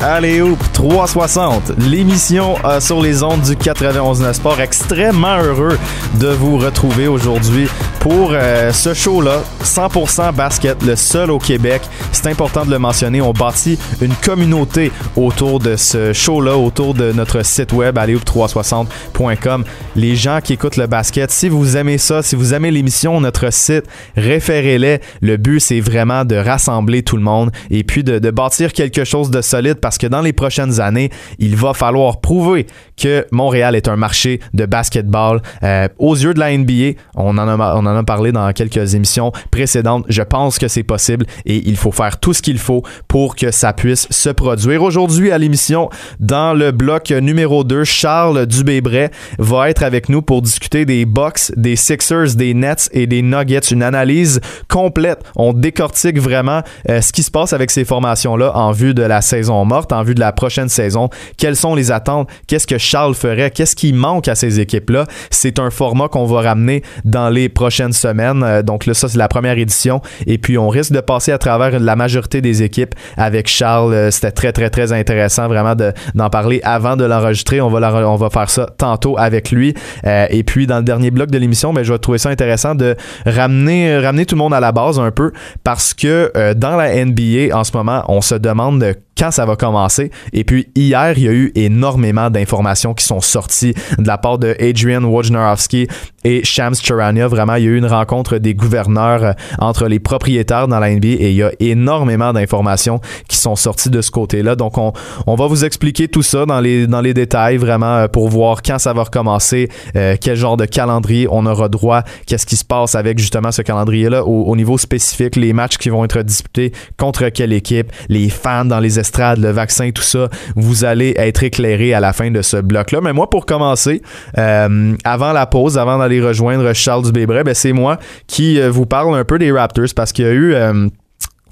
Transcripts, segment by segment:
Allez Hoop 360, l'émission euh, sur les ondes du 91 Sport. Extrêmement heureux de vous retrouver aujourd'hui pour euh, ce show-là, 100% basket, le seul au Québec. C'est important de le mentionner. On bâtit une communauté autour de ce show-là, autour de notre site web alleyhoop360.com. Les gens qui écoutent le basket, si vous aimez ça, si vous aimez l'émission, notre site, référez-les. Le but, c'est vraiment de rassembler tout le monde et puis de bâtir quelque chose de solide parce que dans les prochaines années, il va falloir prouver que Montréal est un marché de basketball. Euh, aux yeux de la NBA, on en, a, parlé dans quelques émissions précédentes. Je pense que c'est possible et il faut faire tout ce qu'il faut pour que ça puisse se produire. Aujourd'hui à l'émission, dans le bloc numéro 2, Charles Dubébret va être avec nous pour discuter des Bucks, des Sixers, des Nets et des Nuggets. Une analyse complète. On décortique vraiment euh, ce qui se passe avec ces formations-là en vue de la saison en vue de la prochaine saison. Quelles sont les attentes? Qu'est-ce que Charles ferait? Qu'est-ce qui manque à ces équipes-là? C'est un format qu'on va ramener dans les prochaines semaines. Euh, donc là, ça, c'est la première édition. Et puis, on risque de passer à travers la majorité des équipes avec Charles. Euh, C'était très, très, très intéressant vraiment de- d'en parler avant de l'enregistrer. On va, on va faire ça tantôt avec lui. Euh, et puis, dans le dernier bloc de l'émission, ben, je vais trouver ça intéressant de ramener, ramener tout le monde à la base un peu parce que dans la NBA, en ce moment, on se demande de quand ça va commencer. Et puis hier, il y a eu énormément d'informations qui sont sorties de la part de Adrian Wojnarowski et Shams Charania. Vraiment, il y a eu une rencontre des gouverneurs euh, entre les propriétaires dans la NBA et il y a énormément d'informations qui sont sorties de ce côté-là. Donc, on, va vous expliquer tout ça dans les, dans les détails vraiment euh, pour voir quand ça va recommencer, euh, quel genre de calendrier on aura droit, qu'est-ce qui se passe avec justement ce calendrier-là au, au niveau spécifique, les matchs qui vont être disputés contre quelle équipe, les fans dans les le vaccin, tout ça. Vous allez être éclairé à la fin de ce bloc-là. Mais moi, pour commencer, euh, avant la pause, avant d'aller rejoindre Charles Dubébret, ben, c'est moi qui euh, vous parle un peu des Raptors parce qu'il y a eu... euh,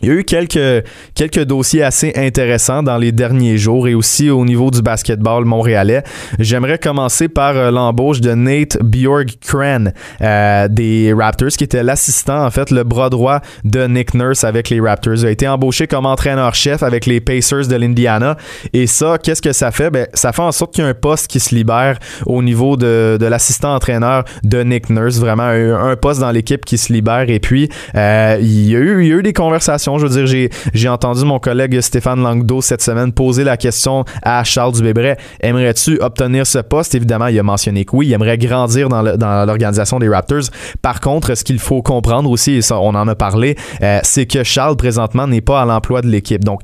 il y a eu quelques, quelques dossiers assez intéressants dans les derniers jours et aussi au niveau du basketball montréalais. J'aimerais commencer par euh, l'embauche de Nate Bjorkgren euh, des Raptors, qui était l'assistant, en fait, le bras droit de Nick Nurse avec les Raptors. Il a été embauché comme entraîneur-chef avec les Pacers de l'Indiana. Et ça, qu'est-ce que ça fait? Ben, ça fait en sorte qu'il y a un poste qui se libère au niveau de, de l'assistant-entraîneur de Nick Nurse. Vraiment, un, un poste dans l'équipe qui se libère. Et puis, euh, il, y a eu, il y a eu des conversations. Je veux dire, j'ai, entendu mon collègue Stéphane Langdo cette semaine poser la question à Charles Dubébret. Aimerais-tu obtenir ce poste? Évidemment, il a mentionné que oui, il aimerait grandir dans l'organisation des Raptors. Par contre, ce qu'il faut comprendre aussi, et ça, on en a parlé, euh, c'est que Charles, présentement, n'est pas à l'emploi de l'équipe. Donc,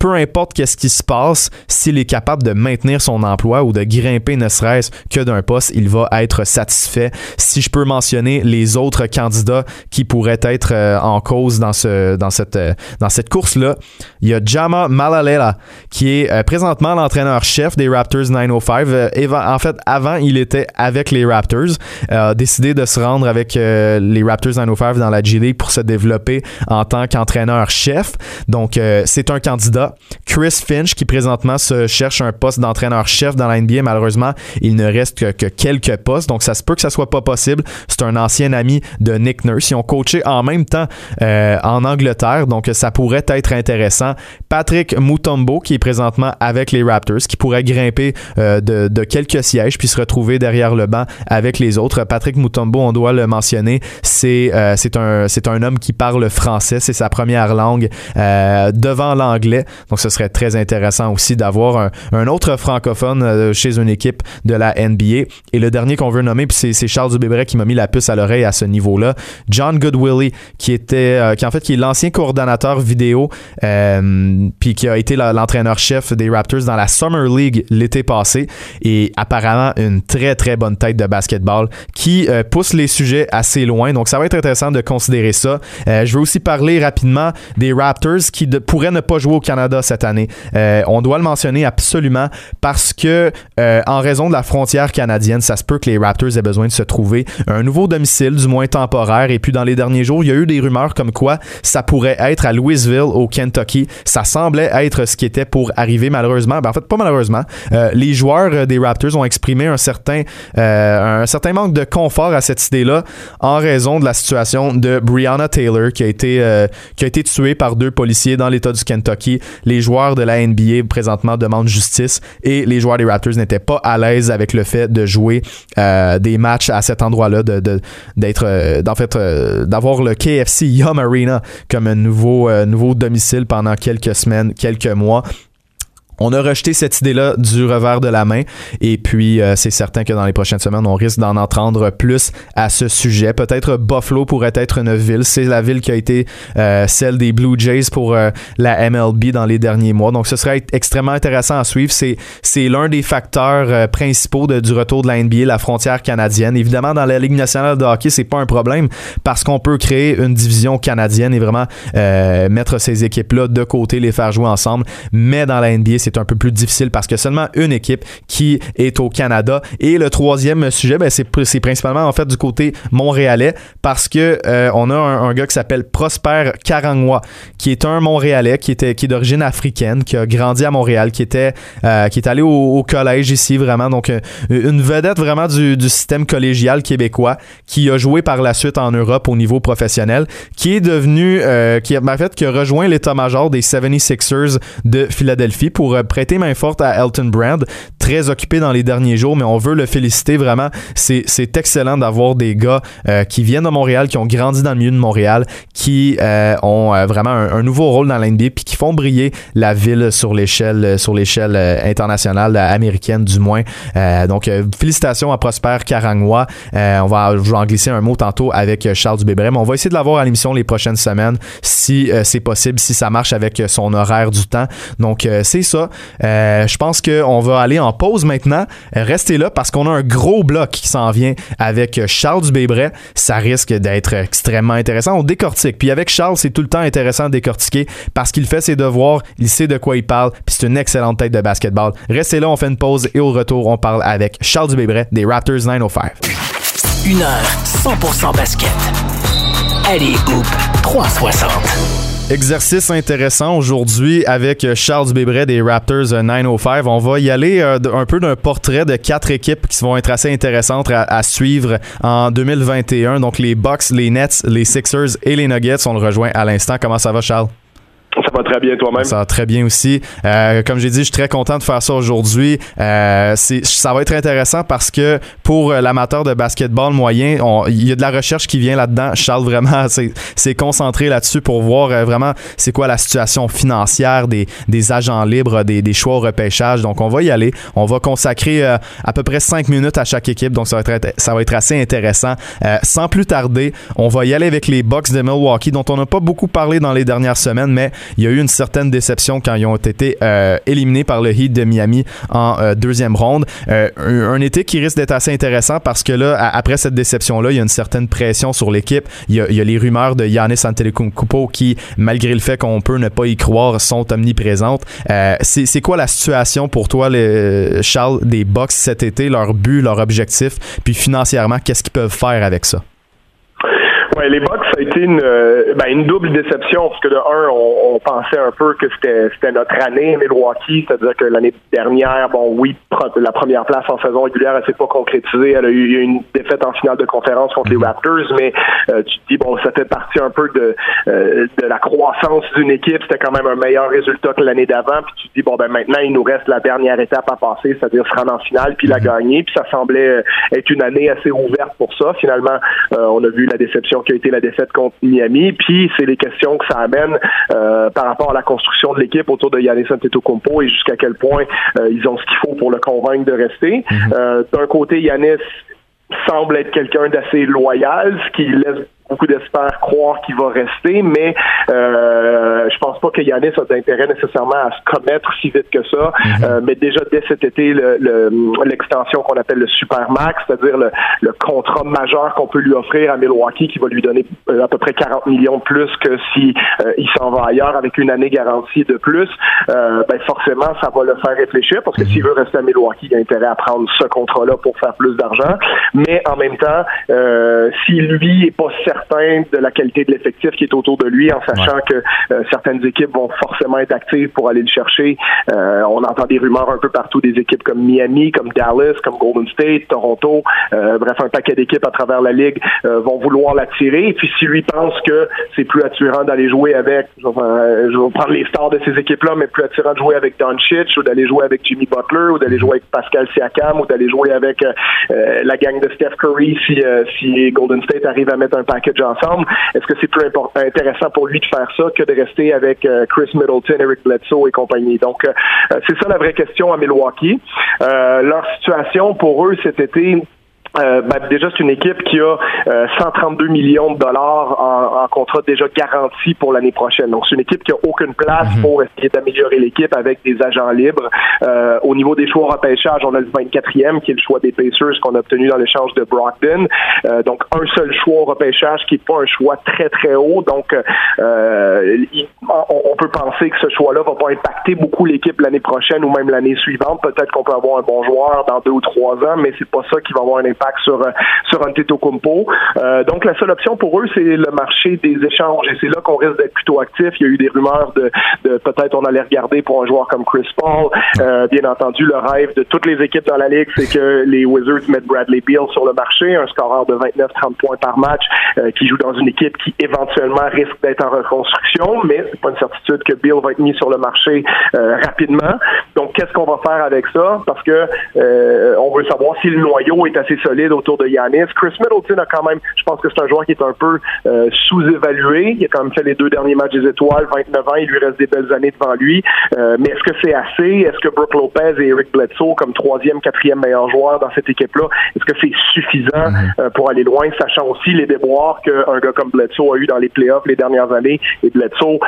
peu importe qu'est-ce qui se passe, s'il est capable de maintenir son emploi ou de grimper ne serait-ce que d'un poste, il va être satisfait. Si je peux mentionner les autres candidats qui pourraient être euh, en cause dans ce dans cette euh, dans cette course là, il y a Jama Malalela qui est euh, présentement l'entraîneur-chef des Raptors 905. Euh, eva- en fait, avant, il était avec les Raptors, a décidé de se rendre avec les Raptors 905 dans la G League pour se développer en tant qu'entraîneur-chef. Donc, c'est un candidat. Chris Finch, qui présentement se cherche un poste d'entraîneur-chef dans la NBA, malheureusement, il ne reste que, que quelques postes. Donc, ça se peut que ça soit pas possible. C'est un ancien ami de Nick Nurse. Ils ont coaché en même temps euh, en Angleterre. Donc, ça pourrait être intéressant. Patrick Mutombo, qui est présentement avec les Raptors, qui pourrait grimper euh, de, quelques sièges puis se retrouver derrière le banc avec les autres. Patrick Mutombo, on doit le mentionner, c'est euh, un, homme qui parle français. C'est sa première langue devant l'anglais. Donc, ce serait très intéressant aussi d'avoir un, autre francophone euh, chez une équipe de la NBA. Et le dernier qu'on veut nommer, puis c'est- Charles Dubébret qui m'a mis la puce à l'oreille à ce niveau-là. John Goodwillie, qui était, euh, qui en fait, qui est l'ancien coordonnateur vidéo, euh, puis qui a été l'entraîneur-chef des Raptors dans la Summer League l'été passé. Et apparemment, une très, très bonne tête de basketball qui pousse les sujets assez loin. Donc, ça va être intéressant de considérer ça. Je veux aussi parler rapidement des Raptors qui pourraient ne pas jouer au Canada Cette année. on doit le mentionner absolument parce que en raison de la frontière canadienne, ça se peut que les Raptors aient besoin de se trouver un nouveau domicile, du moins temporaire. Et puis dans les derniers jours, il y a eu des rumeurs comme quoi ça pourrait être à Louisville, au Kentucky. Ça semblait être ce qui était pour arriver malheureusement. Ben, en fait, pas malheureusement. les joueurs des Raptors ont exprimé un certain, un certain manque de confort à cette idée-là en raison de la situation de Breonna Taylor qui a été, euh, qui a été tuée par deux policiers dans l'État du Kentucky. Les joueurs de la NBA présentement demandent justice et les joueurs des Raptors n'étaient pas à l'aise avec le fait de jouer euh, des matchs à cet endroit-là, d'être, euh, fait, d'avoir le KFC Yum Arena comme un nouveau, nouveau domicile pendant quelques semaines, quelques mois. On a rejeté cette idée-là du revers de la main et puis euh, c'est certain que dans les prochaines semaines, on risque d'en entendre plus à ce sujet. Peut-être Buffalo pourrait être une ville. C'est la ville qui a été euh, celle des Blue Jays pour euh, la MLB dans les derniers mois. Donc ce serait extrêmement intéressant à suivre. C'est, c'est l'un des facteurs principaux de, du retour de la NBA, la frontière canadienne. Évidemment, dans la Ligue nationale de hockey, c'est pas un problème parce qu'on peut créer une division canadienne et vraiment mettre ces équipes-là de côté, les faire jouer ensemble. Mais dans la NBA, c'est c'est un peu plus difficile parce que seulement une équipe qui est au Canada. Et le troisième sujet, ben, c'est, principalement en fait du côté montréalais parce que euh, on a un, gars qui s'appelle Prosper Karangwa, qui est un Montréalais qui était qui est d'origine africaine, qui a grandi à Montréal, qui était euh, qui est allé au, collège ici vraiment, donc euh, une vedette vraiment du, système collégial québécois, qui a joué par la suite en Europe au niveau professionnel, qui est devenu qui en fait qui a rejoint l'état-major des 76ers de Philadelphie pour prêter main forte à Elton Brand, très occupé dans les derniers jours, mais on veut le féliciter vraiment. C'est, excellent d'avoir des gars euh, qui viennent de Montréal, qui ont grandi dans le milieu de Montréal, qui euh, ont euh, vraiment un, nouveau rôle dans l'NBA, puis qui font briller la ville sur l'échelle, sur l'échelle internationale américaine du moins. donc félicitations à Prosper Karangwa. on va, je vais en glisser un mot tantôt avec Charles Dubébré, mais on va essayer de l'avoir à l'émission les prochaines semaines si c'est possible, si ça marche avec son horaire du temps. Donc c'est ça. Euh, je pense qu'on va aller en pause maintenant. Restez là parce qu'on a un gros bloc qui s'en vient avec Charles Dubébret. Ça risque d'être extrêmement intéressant. On décortique. Puis avec Charles, c'est tout le temps intéressant de décortiquer parce qu'il fait ses devoirs, il sait de quoi il parle, puis c'est une excellente tête de basketball. Restez là, on fait une pause et au retour, on parle avec Charles Dubébret des Raptors 905. Une heure 100% basket. Allez, Hoop 360. Exercice intéressant aujourd'hui avec Charles Bébret des Raptors 905. On va y aller euh, un peu d'un portrait de quatre équipes qui vont être assez intéressantes à, suivre en 2021. Donc les Bucks, les Nets, les Sixers et les Nuggets. On le rejoint à l'instant. Comment ça va, Charles? Ça va très bien toi-même. Ça va très bien aussi. Euh, comme j'ai dit, je suis très content de faire ça aujourd'hui. Euh, ça va être intéressant parce que pour l'amateur de basketball moyen, il y a de la recherche qui vient là-dedans. Charles vraiment s'est concentré là-dessus pour voir euh, vraiment c'est quoi la situation financière des, des agents libres, des, des, choix au repêchage. Donc on va y aller. On va consacrer à peu près cinq minutes à chaque équipe. Donc ça va être, ça va être assez intéressant. Sans plus tarder, on va y aller avec les Bucks de Milwaukee dont on n'a pas beaucoup parlé dans les dernières semaines, mais il y a eu une certaine déception quand ils ont été euh, éliminés par le Heat de Miami en euh, deuxième ronde. Euh, un, été qui risque d'être assez intéressant parce que là, après cette déception-là, il y a une certaine pression sur l'équipe. Il y a, les rumeurs de Giannis Antetokounmpo qui, malgré le fait qu'on peut ne pas y croire, sont omniprésentes. c'est quoi la situation pour toi, les, Charles, des Bucks cet été, leur but, leur objectif, puis financièrement, qu'est-ce qu'ils peuvent faire avec ça? Ouais, les Bucks, a été une, euh, ben, une double déception parce que de un, on, on pensait un peu que c'était notre année Milwaukee, c'est-à-dire que l'année dernière, bon oui, la première place en saison régulière, elle s'est pas concrétisée. Elle a eu une défaite en finale de conférence contre les mhm. Raptors, mais euh, tu te dis bon, ça fait partie un peu de euh, de la croissance d'une équipe. C'était quand même un meilleur résultat que l'année d'avant. Puis tu te dis bon ben maintenant il nous reste la dernière étape à passer, c'est-à-dire se rendre en finale puis la mhm. gagner. Puis ça semblait être une année assez ouverte pour ça. Finalement, on a vu la déception qui a été la défaite contre Miami. Puis c'est les questions que ça amène euh, par rapport à la construction de l'équipe autour de Yannis Antetokounmpo et jusqu'à quel point euh, ils ont ce qu'il faut pour le convaincre de rester. Mm-hmm. Euh, d'un côté, Yanis semble être quelqu'un d'assez loyal, ce qui laisse beaucoup d'espèrent croire qu'il va rester, mais euh, je pense pas que Yanis a d'intérêt nécessairement à se commettre si vite que ça. Mhm. Euh, mais déjà dès cet été, l'extension qu'on appelle le Supermax, c'est-à-dire le, le, contrat majeur qu'on peut lui offrir à Milwaukee, qui va lui donner euh, à peu près 40 millions de plus que si euh, il s'en va ailleurs avec une année garantie de plus. ben forcément, ça va le faire réfléchir parce que mhm. s'il veut rester à Milwaukee, il a intérêt à prendre ce contrat-là pour faire plus d'argent. Mais en même temps, euh, si lui est pas certain de la qualité de l'effectif qui est autour de lui, en sachant que euh, certaines équipes vont forcément être actives pour aller le chercher, euh, on entend des rumeurs un peu partout des équipes comme Miami, comme Dallas, comme Golden State, Toronto, euh, bref, un paquet d'équipes à travers la ligue vont vouloir l'attirer. Et puis si lui pense que c'est plus attirant d'aller jouer avec, je vais prendre les stars de ces équipes-là, mais plus attirant de jouer avec Don Chich ou d'aller jouer avec Jimmy Butler ou d'aller jouer avec Pascal Siakam ou d'aller jouer avec la gang de Steph Curry si, si Golden State arrive à mettre un package ensemble. Est-ce que c'est plus intéressant pour lui de faire ça que de rester avec euh, Chris Middleton, Eric Bledsoe et compagnie? Donc, euh, c'est ça la vraie question à Milwaukee. Euh, leur situation pour eux cet été, euh, ben, déjà, c'est une équipe qui a 132 euh, millions de dollars en, en contrat déjà garanti pour l'année prochaine. Donc, c'est une équipe qui a aucune place mhm. pour essayer d'améliorer l'équipe avec des agents libres. Euh, au niveau des choix repêchage, on a le 24e qui est le choix des Pacers qu'on a obtenu dans l'échange de Brockton. Euh, donc, un seul choix au repêchage qui n'est pas un choix très, très haut. Donc, on, peut penser que ce choix-là va pas impacter beaucoup l'équipe l'année prochaine ou même l'année suivante. Peut-être qu'on peut avoir un bon joueur dans deux ou trois ans, mais c'est pas ça qui va avoir un impact sur euh, sur Antetokounmpo. Euh, donc la seule option pour eux, c'est le marché des échanges et c'est là qu'on risque d'être plutôt actif. Il y a eu des rumeurs de, de peut-être on allait regarder pour un joueur comme Chris Paul. Euh, bien entendu, le rêve de toutes les équipes dans la ligue, c'est que les Wizards mettent Bradley Beal sur le marché, un scoreur de 29-30 points par match, qui joue dans une équipe qui éventuellement risque d'être en reconstruction, mais c'est pas une certitude que Beal va être mis sur le marché rapidement. Donc qu'est-ce qu'on va faire avec ça? Parce que on veut savoir si le noyau est assez solide autour de Yanis. Chris Middleton a quand même, je pense que c'est un joueur qui est un peu euh, sous-évalué. Il a quand même fait les deux derniers matchs des étoiles, 29 ans, il lui reste des belles années devant lui. Euh, mais est-ce que c'est assez? Est-ce que Brooke Lopez et Eric Bledsoe, comme troisième, quatrième meilleur joueur dans cette équipe-là, est-ce que c'est suffisant euh, pour aller loin, sachant aussi les déboires qu'un gars comme Bledsoe a eu dans les playoffs les dernières années? Et Bledsoe,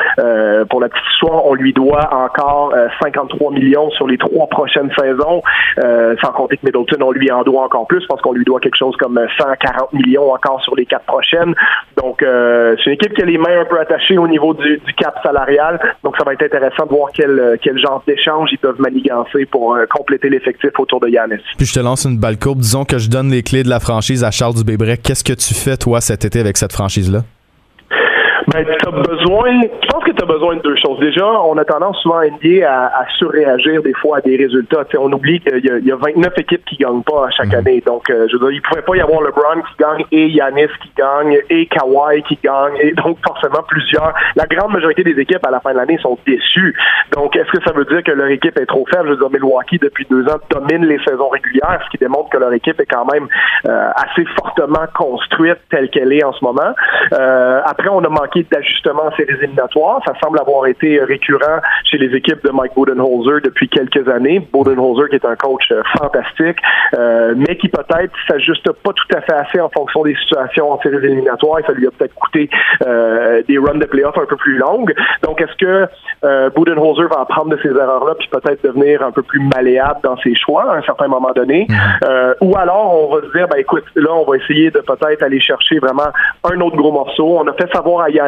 pour la petite histoire, on lui doit encore 53 millions sur les trois prochaines saisons, sans compter que Middleton, on lui en doit encore plus. Je pense qu'on lui doit quelque chose comme 140 millions encore sur les quatre prochaines. Donc, euh, c'est une équipe qui a les mains un peu attachées au niveau du, cap salarial. Donc, ça va être intéressant de voir quel, quel genre d'échange ils peuvent manigancer pour euh, compléter l'effectif autour de Yanis. Puis, je te lance une balle courbe. Disons que je donne les clés de la franchise à Charles Dubébrec. Qu'est-ce que tu fais, toi, cet été avec cette franchise-là? Ben, tu as besoin, je pense que tu as besoin de deux choses. Déjà, on a tendance souvent à NBA à, surréagir des fois à des résultats. on oublie qu'il y, y, a 29 équipes qui gagnent pas à chaque mhm. année. Donc, euh, je veux dire, il pouvait pas y avoir LeBron qui gagne et Yanis qui gagne et Kawhi qui gagne et donc forcément plusieurs. La grande majorité des équipes à la fin de l'année sont déçues. Donc, est-ce que ça veut dire que leur équipe est trop faible? Je veux dire, Milwaukee, depuis deux ans, domine les saisons régulières, ce qui démontre que leur équipe est quand même euh, assez fortement construite telle qu'elle est en ce moment. Euh, après, on a manqué d'ajustement en séries éliminatoires. Ça semble avoir été récurrent chez les équipes de Mike Budenholzer depuis quelques années. Budenholzer qui est un coach euh, fantastique, euh, mais qui peut-être s'ajuste pas tout à fait assez en fonction des situations en séries éliminatoires et ça lui a peut-être coûté euh, des runs de playoffs un peu plus longues. Donc, est-ce que euh, Budenholzer va apprendre de ces erreurs-là puis peut-être devenir un peu plus malléable dans ses choix à un certain moment donné? Mm-hmm. ou alors, on va se dire, ben écoute, là, on va essayer de peut-être aller chercher vraiment un autre gros morceau. On a fait savoir à Yann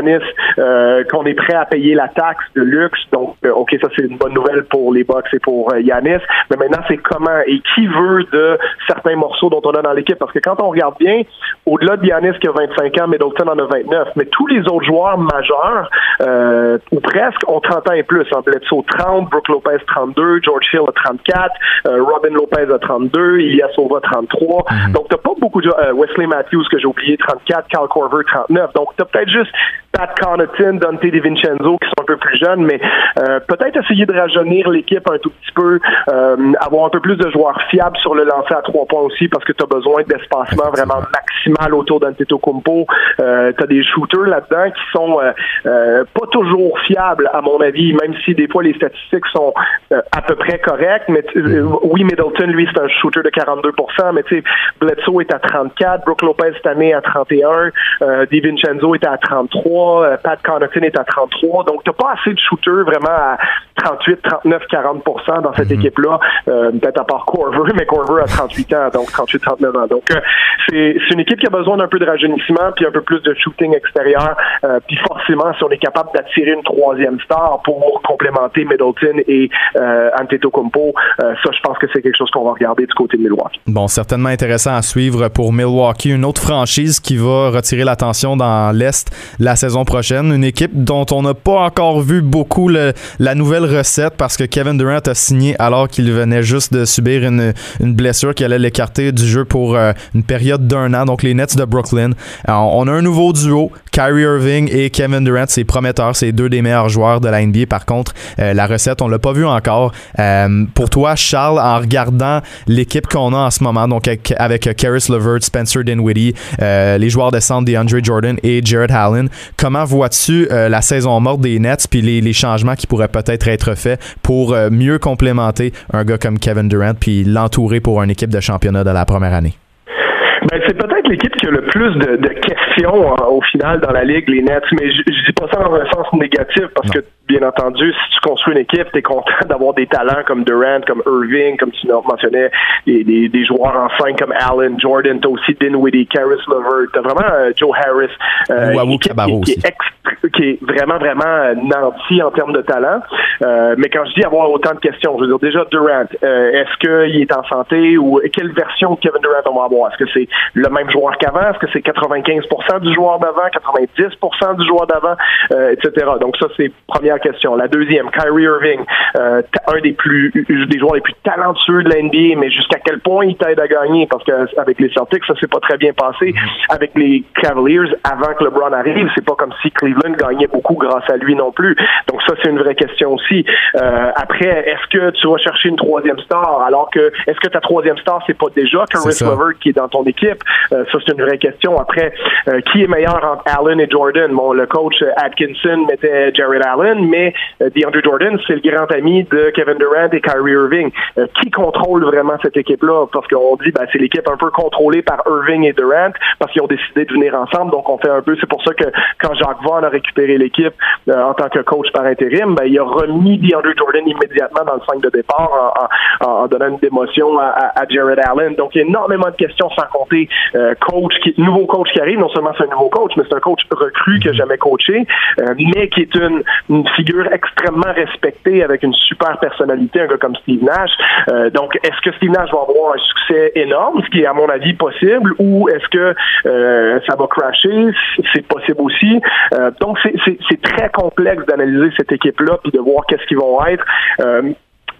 euh, qu'on est prêt à payer la taxe de luxe. Donc, euh, OK, ça c'est une bonne nouvelle pour les Bucks et pour euh, Yanis. Mais maintenant, c'est comment et qui veut de certains morceaux dont on a dans l'équipe? Parce que quand on regarde bien, au-delà de Yanis qui a 25 ans, Middleton en a 29, mais tous les autres joueurs majeurs, ou presque, ont 30 ans et plus. En Bledsoe 30, Brooke Lopez 32, George Hill a 34, Robin Lopez a 32, Ilya Sova 33. Mm-hmm. Donc, t'as pas beaucoup de... Wesley Matthews que j'ai oublié 34, Cal Corver 39. Donc, t'as peut-être juste Pat Connaughton, Dante DiVincenzo qui sont un peu plus jeunes, mais euh, peut-être essayer de rajeunir l'équipe un tout petit peu, euh, avoir un peu plus de joueurs fiables sur le lancer à trois points aussi parce que tu as besoin d'espacement vraiment maximal autour d'Antetokounmpo. Euh, tu as des shooters là-dedans qui sont euh, euh, pas toujours fiables à mon avis, même si des fois les statistiques sont à peu près correctes. Mais oui, Middleton, lui, c'est un shooter de 42% mais tu sais, Bledsoe est à 34, Brooke Lopez cette année à 31, euh, DiVincenzo est à 33, euh, Pat Connaughton est à 33. Donc, t'as pas assez de shooters vraiment à 38, 39, 40 dans cette mhm. équipe-là. Euh, peut-être à part Corver, mais Corver a 38 ans, donc 38, 39 ans. Donc, euh, c'est une équipe qui a besoin d'un peu de rajeunissement, puis un peu plus de shooting extérieur. Euh, puis forcément, si on est capable d'attirer une troisième star pour complémenter Middleton et Antetokounmpo, ça, je pense que c'est quelque chose qu'on va regarder du côté de Milwaukee. Bon, certainement intéressant à suivre pour Milwaukee, une autre franchise qui va retirer l'attention dans l'Est la saison prochaine. Une équipe dont on n'a pas encore vu beaucoup la nouvelle recette parce que Kevin Durant a signé alors qu'il venait juste de subir une, blessure qui allait l'écarter du jeu pour euh, une période d'un an. Donc les Nets de Brooklyn. on a un nouveau duo, Kyrie Irving et Kevin Durant. C'est prometteur, c'est deux des meilleurs joueurs de la NBA. Par contre, euh, la recette, on l'a pas vu encore. Euh, pour toi, Charles, en regardant l'équipe qu'on a en ce moment, donc avec, avec Karis LeVert, Spencer Dinwiddie, les joueurs de centre DeAndre Jordan et Jared Allen, comment vois-tu la saison morte des Nets puis les, les changements qui pourraient peut-être être être fait pour euh, mieux complémenter un gars comme Kevin Durant puis l'entourer pour une équipe de championnat de la première année? Ben, c'est peut-être l'équipe qui a le plus de, questions hein, au final dans la ligue, les Nets, mais je, je dis pas ça dans un sens négatif parce que bien entendu, si tu construis une équipe, tu es content d'avoir des talents comme Durant, comme Irving, comme tu mentionnais, des, des, des joueurs en 5 comme Allen, Jordan, t'as aussi Dinwiddie, Caris Lover, t'as vraiment euh, Joe Harris, euh, qui, est, qui, est vraiment, vraiment euh, nanti en termes de talent. Euh, mais quand je dis avoir autant de questions, je veux dire déjà Durant, euh, est-ce qu'il est en santé ou quelle version de Kevin Durant on va avoir? Est-ce que c'est le même joueur qu'avant? Est-ce que c'est 95% du joueur d'avant, 90% du joueur d'avant, etc. Donc ça, c'est première question. La deuxième, Kyrie Irving, euh, un des plus des joueurs les plus talentueux de l'NBA, mais jusqu'à quel point il t'aide à gagner? Parce qu'avec les Celtics, ça s'est pas très bien passé. Avec les Cavaliers, avant que LeBron arrive, c'est pas comme si Cleveland gagnait beaucoup grâce à lui non plus. Donc ça, c'est une vraie question aussi. Euh, après, est-ce que tu vas chercher une troisième star? Alors que est-ce que ta troisième star, c'est pas déjà Chris Levert qui est dans ton équipe? Euh, ça, c'est une vraie question. Après, qui est meilleur entre Allen et Jordan? Bon, le coach Atkinson mettait Jared Allen, mais euh, DeAndre Jordan, c'est le grand ami de Kevin Durant et Kyrie Irving. Euh, qui contrôle vraiment cette équipe-là? Parce qu'on dit, ben, c'est l'équipe un peu contrôlée par Irving et Durant parce qu'ils ont décidé de venir ensemble. Donc, on fait un peu, c'est pour ça que quand Jacques Vaughn a récupéré l'équipe euh, en tant que coach par intérim, ben, il a remis DeAndre Jordan immédiatement dans le 5 de départ en, donnant une démotion à, Jared Allen. Donc, il y a énormément de questions sans compter coach, qui, nouveau coach qui arrive. Non seulement c'est un nouveau coach, mais c'est un coach recru qui n'a jamais coaché, mais qui est une, une figure extrêmement respectée avec une super personnalité, un gars comme Steve Nash. Euh, donc, est-ce que Steve Nash va avoir un succès énorme, ce qui est à mon avis possible, ou est-ce que euh, ça va crasher? C'est possible aussi. Euh, donc, c'est très complexe d'analyser cette équipe-là puis de voir qu'est-ce qu'ils vont être.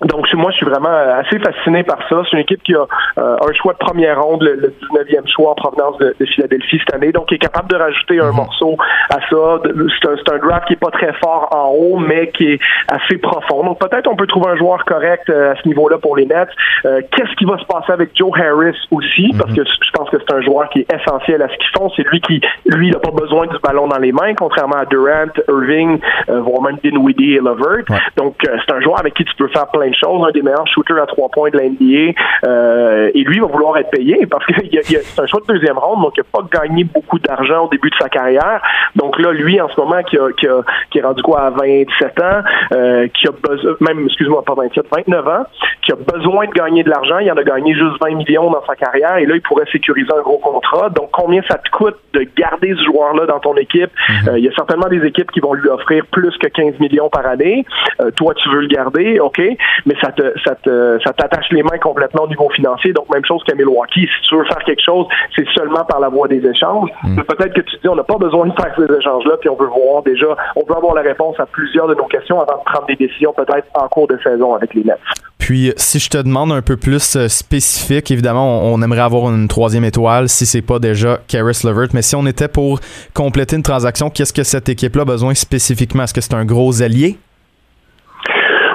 Donc, moi, je suis vraiment assez fasciné par ça. C'est une équipe qui a euh, un choix de première ronde, le, 19e choix en provenance de, Philadelphie cette année, donc qui est capable de rajouter un mhm. morceau à ça. C'est un, draft qui est pas très fort en haut, mais qui est assez profond. Donc, peut-être on peut trouver un joueur correct euh, à ce niveau-là pour les Nets. Euh, qu'est-ce qui va se passer avec Joe Harris aussi? Parce mhm. que je pense que c'est un joueur qui est essentiel à ce qu'ils font. C'est lui qui, lui, n'a pas besoin du ballon dans les mains, contrairement à Durant, Irving, voire même Dinwiddie et Levert. Donc, c'est un joueur avec qui tu peux faire plein de chose, un des meilleurs shooters à trois points de l'NBA. Euh, et lui va vouloir être payé parce que c'est un choix de deuxième ronde, donc il n'a pas gagné beaucoup d'argent au début de sa carrière. Donc là, lui, en ce moment, qui, a, qui, a, qui est rendu quoi à 27 ans, euh, qui a besoin, même, excuse-moi, pas 27, 29 ans, qui a besoin de gagner de l'argent. Il en a gagné juste 20 millions dans sa carrière et là, il pourrait sécuriser un gros contrat. Donc, combien ça te coûte de garder ce joueur-là dans ton équipe? Mm-hmm. Euh, il y a certainement des équipes qui vont lui offrir plus que 15 millions par année. Euh, toi, tu veux le garder, OK, mais ça te, ça te, ça t'attache les mains complètement au niveau financier. Donc, même chose qu'à Milwaukee. Si tu veux faire quelque chose, c'est seulement par la voie des échanges. Mm. Peut-être que tu dis, on n'a pas besoin de faire ces échanges-là, puis on veut voir déjà, on veut avoir la réponse à plusieurs de nos questions avant de prendre des décisions peut-être en cours de saison avec les Nets. Puis, si je te demande un peu plus euh, spécifique, évidemment, on, aimerait avoir une troisième étoile si c'est pas déjà Karis Levert. Mais si on était pour compléter une transaction, qu'est-ce que cette équipe-là a besoin spécifiquement? Est-ce que c'est un gros allié?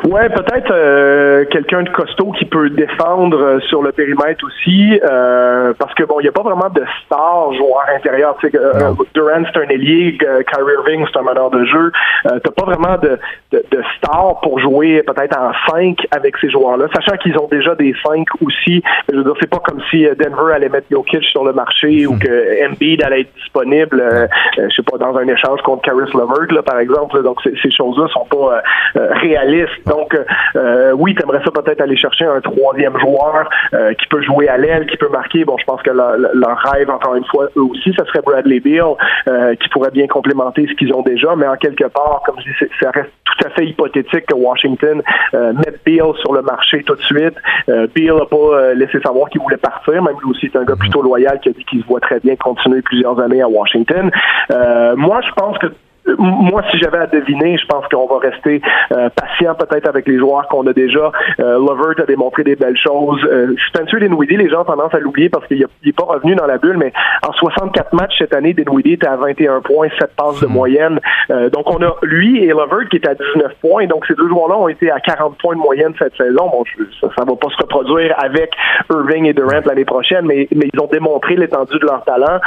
Ouais, peut-être euh, quelqu'un de costaud qui peut défendre euh, sur le périmètre aussi, euh, parce que bon, il n'y a pas vraiment de star joueur intérieur. Tu sais, Durant c'est un ailier, Kyrie Irving c'est un meneur de jeu. T'as pas vraiment de, de, de star pour jouer peut-être en 5 avec ces joueurs-là, sachant qu'ils ont déjà des 5 aussi. Je veux dire, c'est pas comme si Denver allait mettre Jokic sur le marché ou hmm. que Embiid allait être disponible, je sais pas, dans un échange contre Caris Levert, là, par exemple. Donc ces choses-là sont pas réalistes. Donc, euh, oui, tu aimerais ça peut-être aller chercher un troisième joueur euh, qui peut jouer à l'aile, qui peut marquer. Bon, je pense que leur, rêve, encore une fois, eux aussi, ça serait Bradley Beal, euh, qui pourrait bien complémenter ce qu'ils ont déjà, mais en quelque part, comme je dis, ça reste tout à fait hypothétique que Washington mette Beal sur le marché tout de suite. Beal n'a pas laissé savoir qu'il voulait partir, même lui aussi c'est un gars plutôt loyal qui a dit qu'il se voit très bien continuer plusieurs années à Washington. moi, je pense que moi, si j'avais à deviner, je pense qu'on va rester euh, patient peut-être avec les joueurs qu'on a déjà. Euh, Lovert a démontré des belles choses. Euh, Spencer Dinwiddie, les gens ont tendance à l'oublier parce qu'il n'est pas revenu dans la bulle, mais en 64 matchs cette année, Dinwiddie était à 21 points, 7 passes de hmm. moyenne. Euh, donc, on a lui et Lovert qui est à 19 points. Donc, ces deux joueurs-là ont été à 40 points de moyenne cette saison. Bon, ça, ne va pas se reproduire avec Irving et Durant l'année prochaine, mais, mais ils ont démontré l'étendue de leur talent.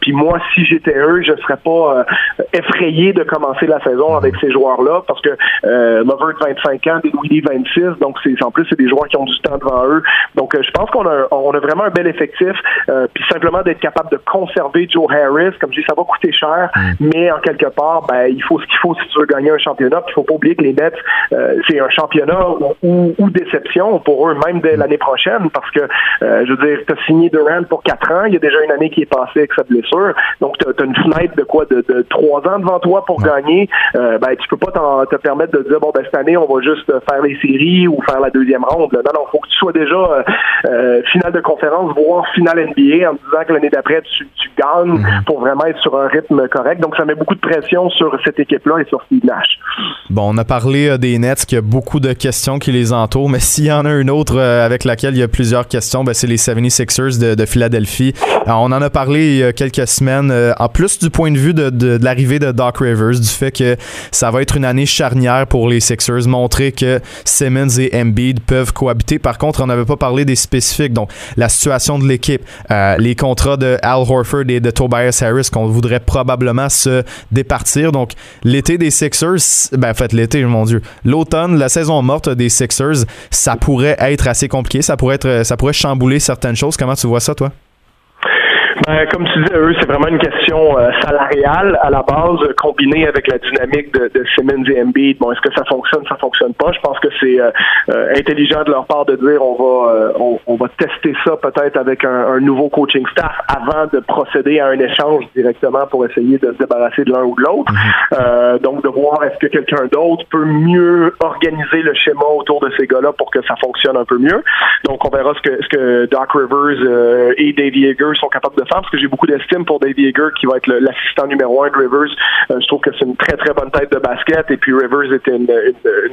Puis moi, si j'étais eux, je serais pas effrayé de commencer la saison avec ces joueurs-là parce que euh, Lovert 25 ans, Willy 26, donc c'est en plus c'est des joueurs qui ont du temps devant eux. Donc euh, je pense qu'on a on a vraiment un bel effectif. Euh, puis simplement d'être capable de conserver Joe Harris, comme je dis, ça va coûter cher, mm. mais en quelque part, ben il faut ce qu'il faut si tu veux gagner un championnat. Il faut pas oublier que les Nets, euh, c'est un championnat ou, ou, déception pour eux même dès l'année prochaine parce que je veux dire, tu as signé Durant pour 4 ans, il y a déjà une année qui est passée avec sa blessure. Donc tu as, une fenêtre de quoi? De, de 3 ans devant toi pour gagner, euh, ben, tu peux pas te permettre de dire, bon, ben, cette année, on va juste faire les séries ou faire la deuxième ronde. Non, non, faut que tu sois déjà euh, euh, finale de conférence, voire finale NBA en disant que l'année d'après, tu, gagnes mm-hmm. pour vraiment être sur un rythme correct. Donc, ça met beaucoup de pression sur cette équipe-là et sur Steve Nash. Bon, on a parlé des Nets, qu'il y a beaucoup de questions qui les entourent, mais s'il y en a une autre avec laquelle il y a plusieurs questions, ben, c'est les 76ers de, de Philadelphie. on en a parlé il y a quelques semaines, en plus du point de vue de, de, de l'arrivée de Doc Rivers, du fait que ça va être une année charnière pour les Sixers, montrer que Simmons et Embiid peuvent cohabiter. Par contre, on n'avait pas parlé des spécifiques, donc la situation de l'équipe, euh, les contrats de Al Horford et de Tobias Harris qu'on voudrait probablement se départir. Donc, l'été des Sixers, ben, en fait, l'été, mon Dieu, l'automne, la saison morte des Sixers, ça pourrait être assez compliqué, ça pourrait ça pourrait chambouler certaines choses. Comment tu vois ça, toi? Ben, comme tu dis, eux, c'est vraiment une question euh, salariale à la base, combinée avec la dynamique de, de Simmons et Embiid. Bon, est-ce que ça fonctionne, ça fonctionne pas? Je pense que c'est euh, euh, intelligent de leur part de dire on va on, va tester ça peut-être avec un, nouveau coaching staff avant de procéder à un échange directement pour essayer de se débarrasser de l'un ou de l'autre. Mhm. donc de voir est-ce que quelqu'un d'autre peut mieux organiser le schéma autour de ces gars-là pour que ça fonctionne un peu mieux. Donc on verra ce que ce que Doc Rivers et Dave Yeager sont capables de faire parce que j'ai beaucoup d'estime pour Dave Yeager qui va être l'assistant numéro un de Rivers. Euh, je trouve que c'est une très très bonne tête de basket et puis Rivers était une,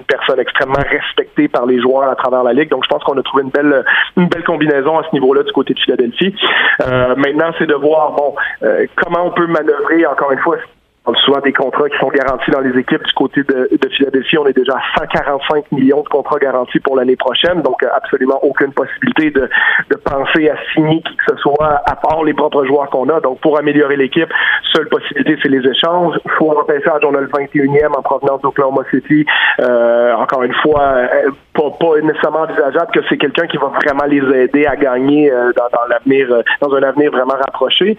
personne extrêmement respectée par les joueurs à travers la ligue. Donc je pense qu'on a trouvé une belle une belle combinaison à ce niveau-là du côté de Philadelphie. Euh, maintenant, c'est de voir bon euh, comment on peut manœuvrer encore une fois a souvent des contrats qui sont garantis dans les équipes du côté de, de, Philadelphie. On est déjà à 145 millions de contrats garantis pour l'année prochaine, donc euh, absolument aucune possibilité de, de penser à signer qui que ce soit à part les propres joueurs qu'on a. Donc pour améliorer l'équipe, seule possibilité c'est les échanges. Faut repêchage, on a le 21e en provenance d'Oklahoma City. Euh, encore une fois, euh, pas, pas nécessairement envisageable que c'est quelqu'un qui va vraiment les aider à gagner euh, dans, dans l'avenir, dans un avenir vraiment rapproché.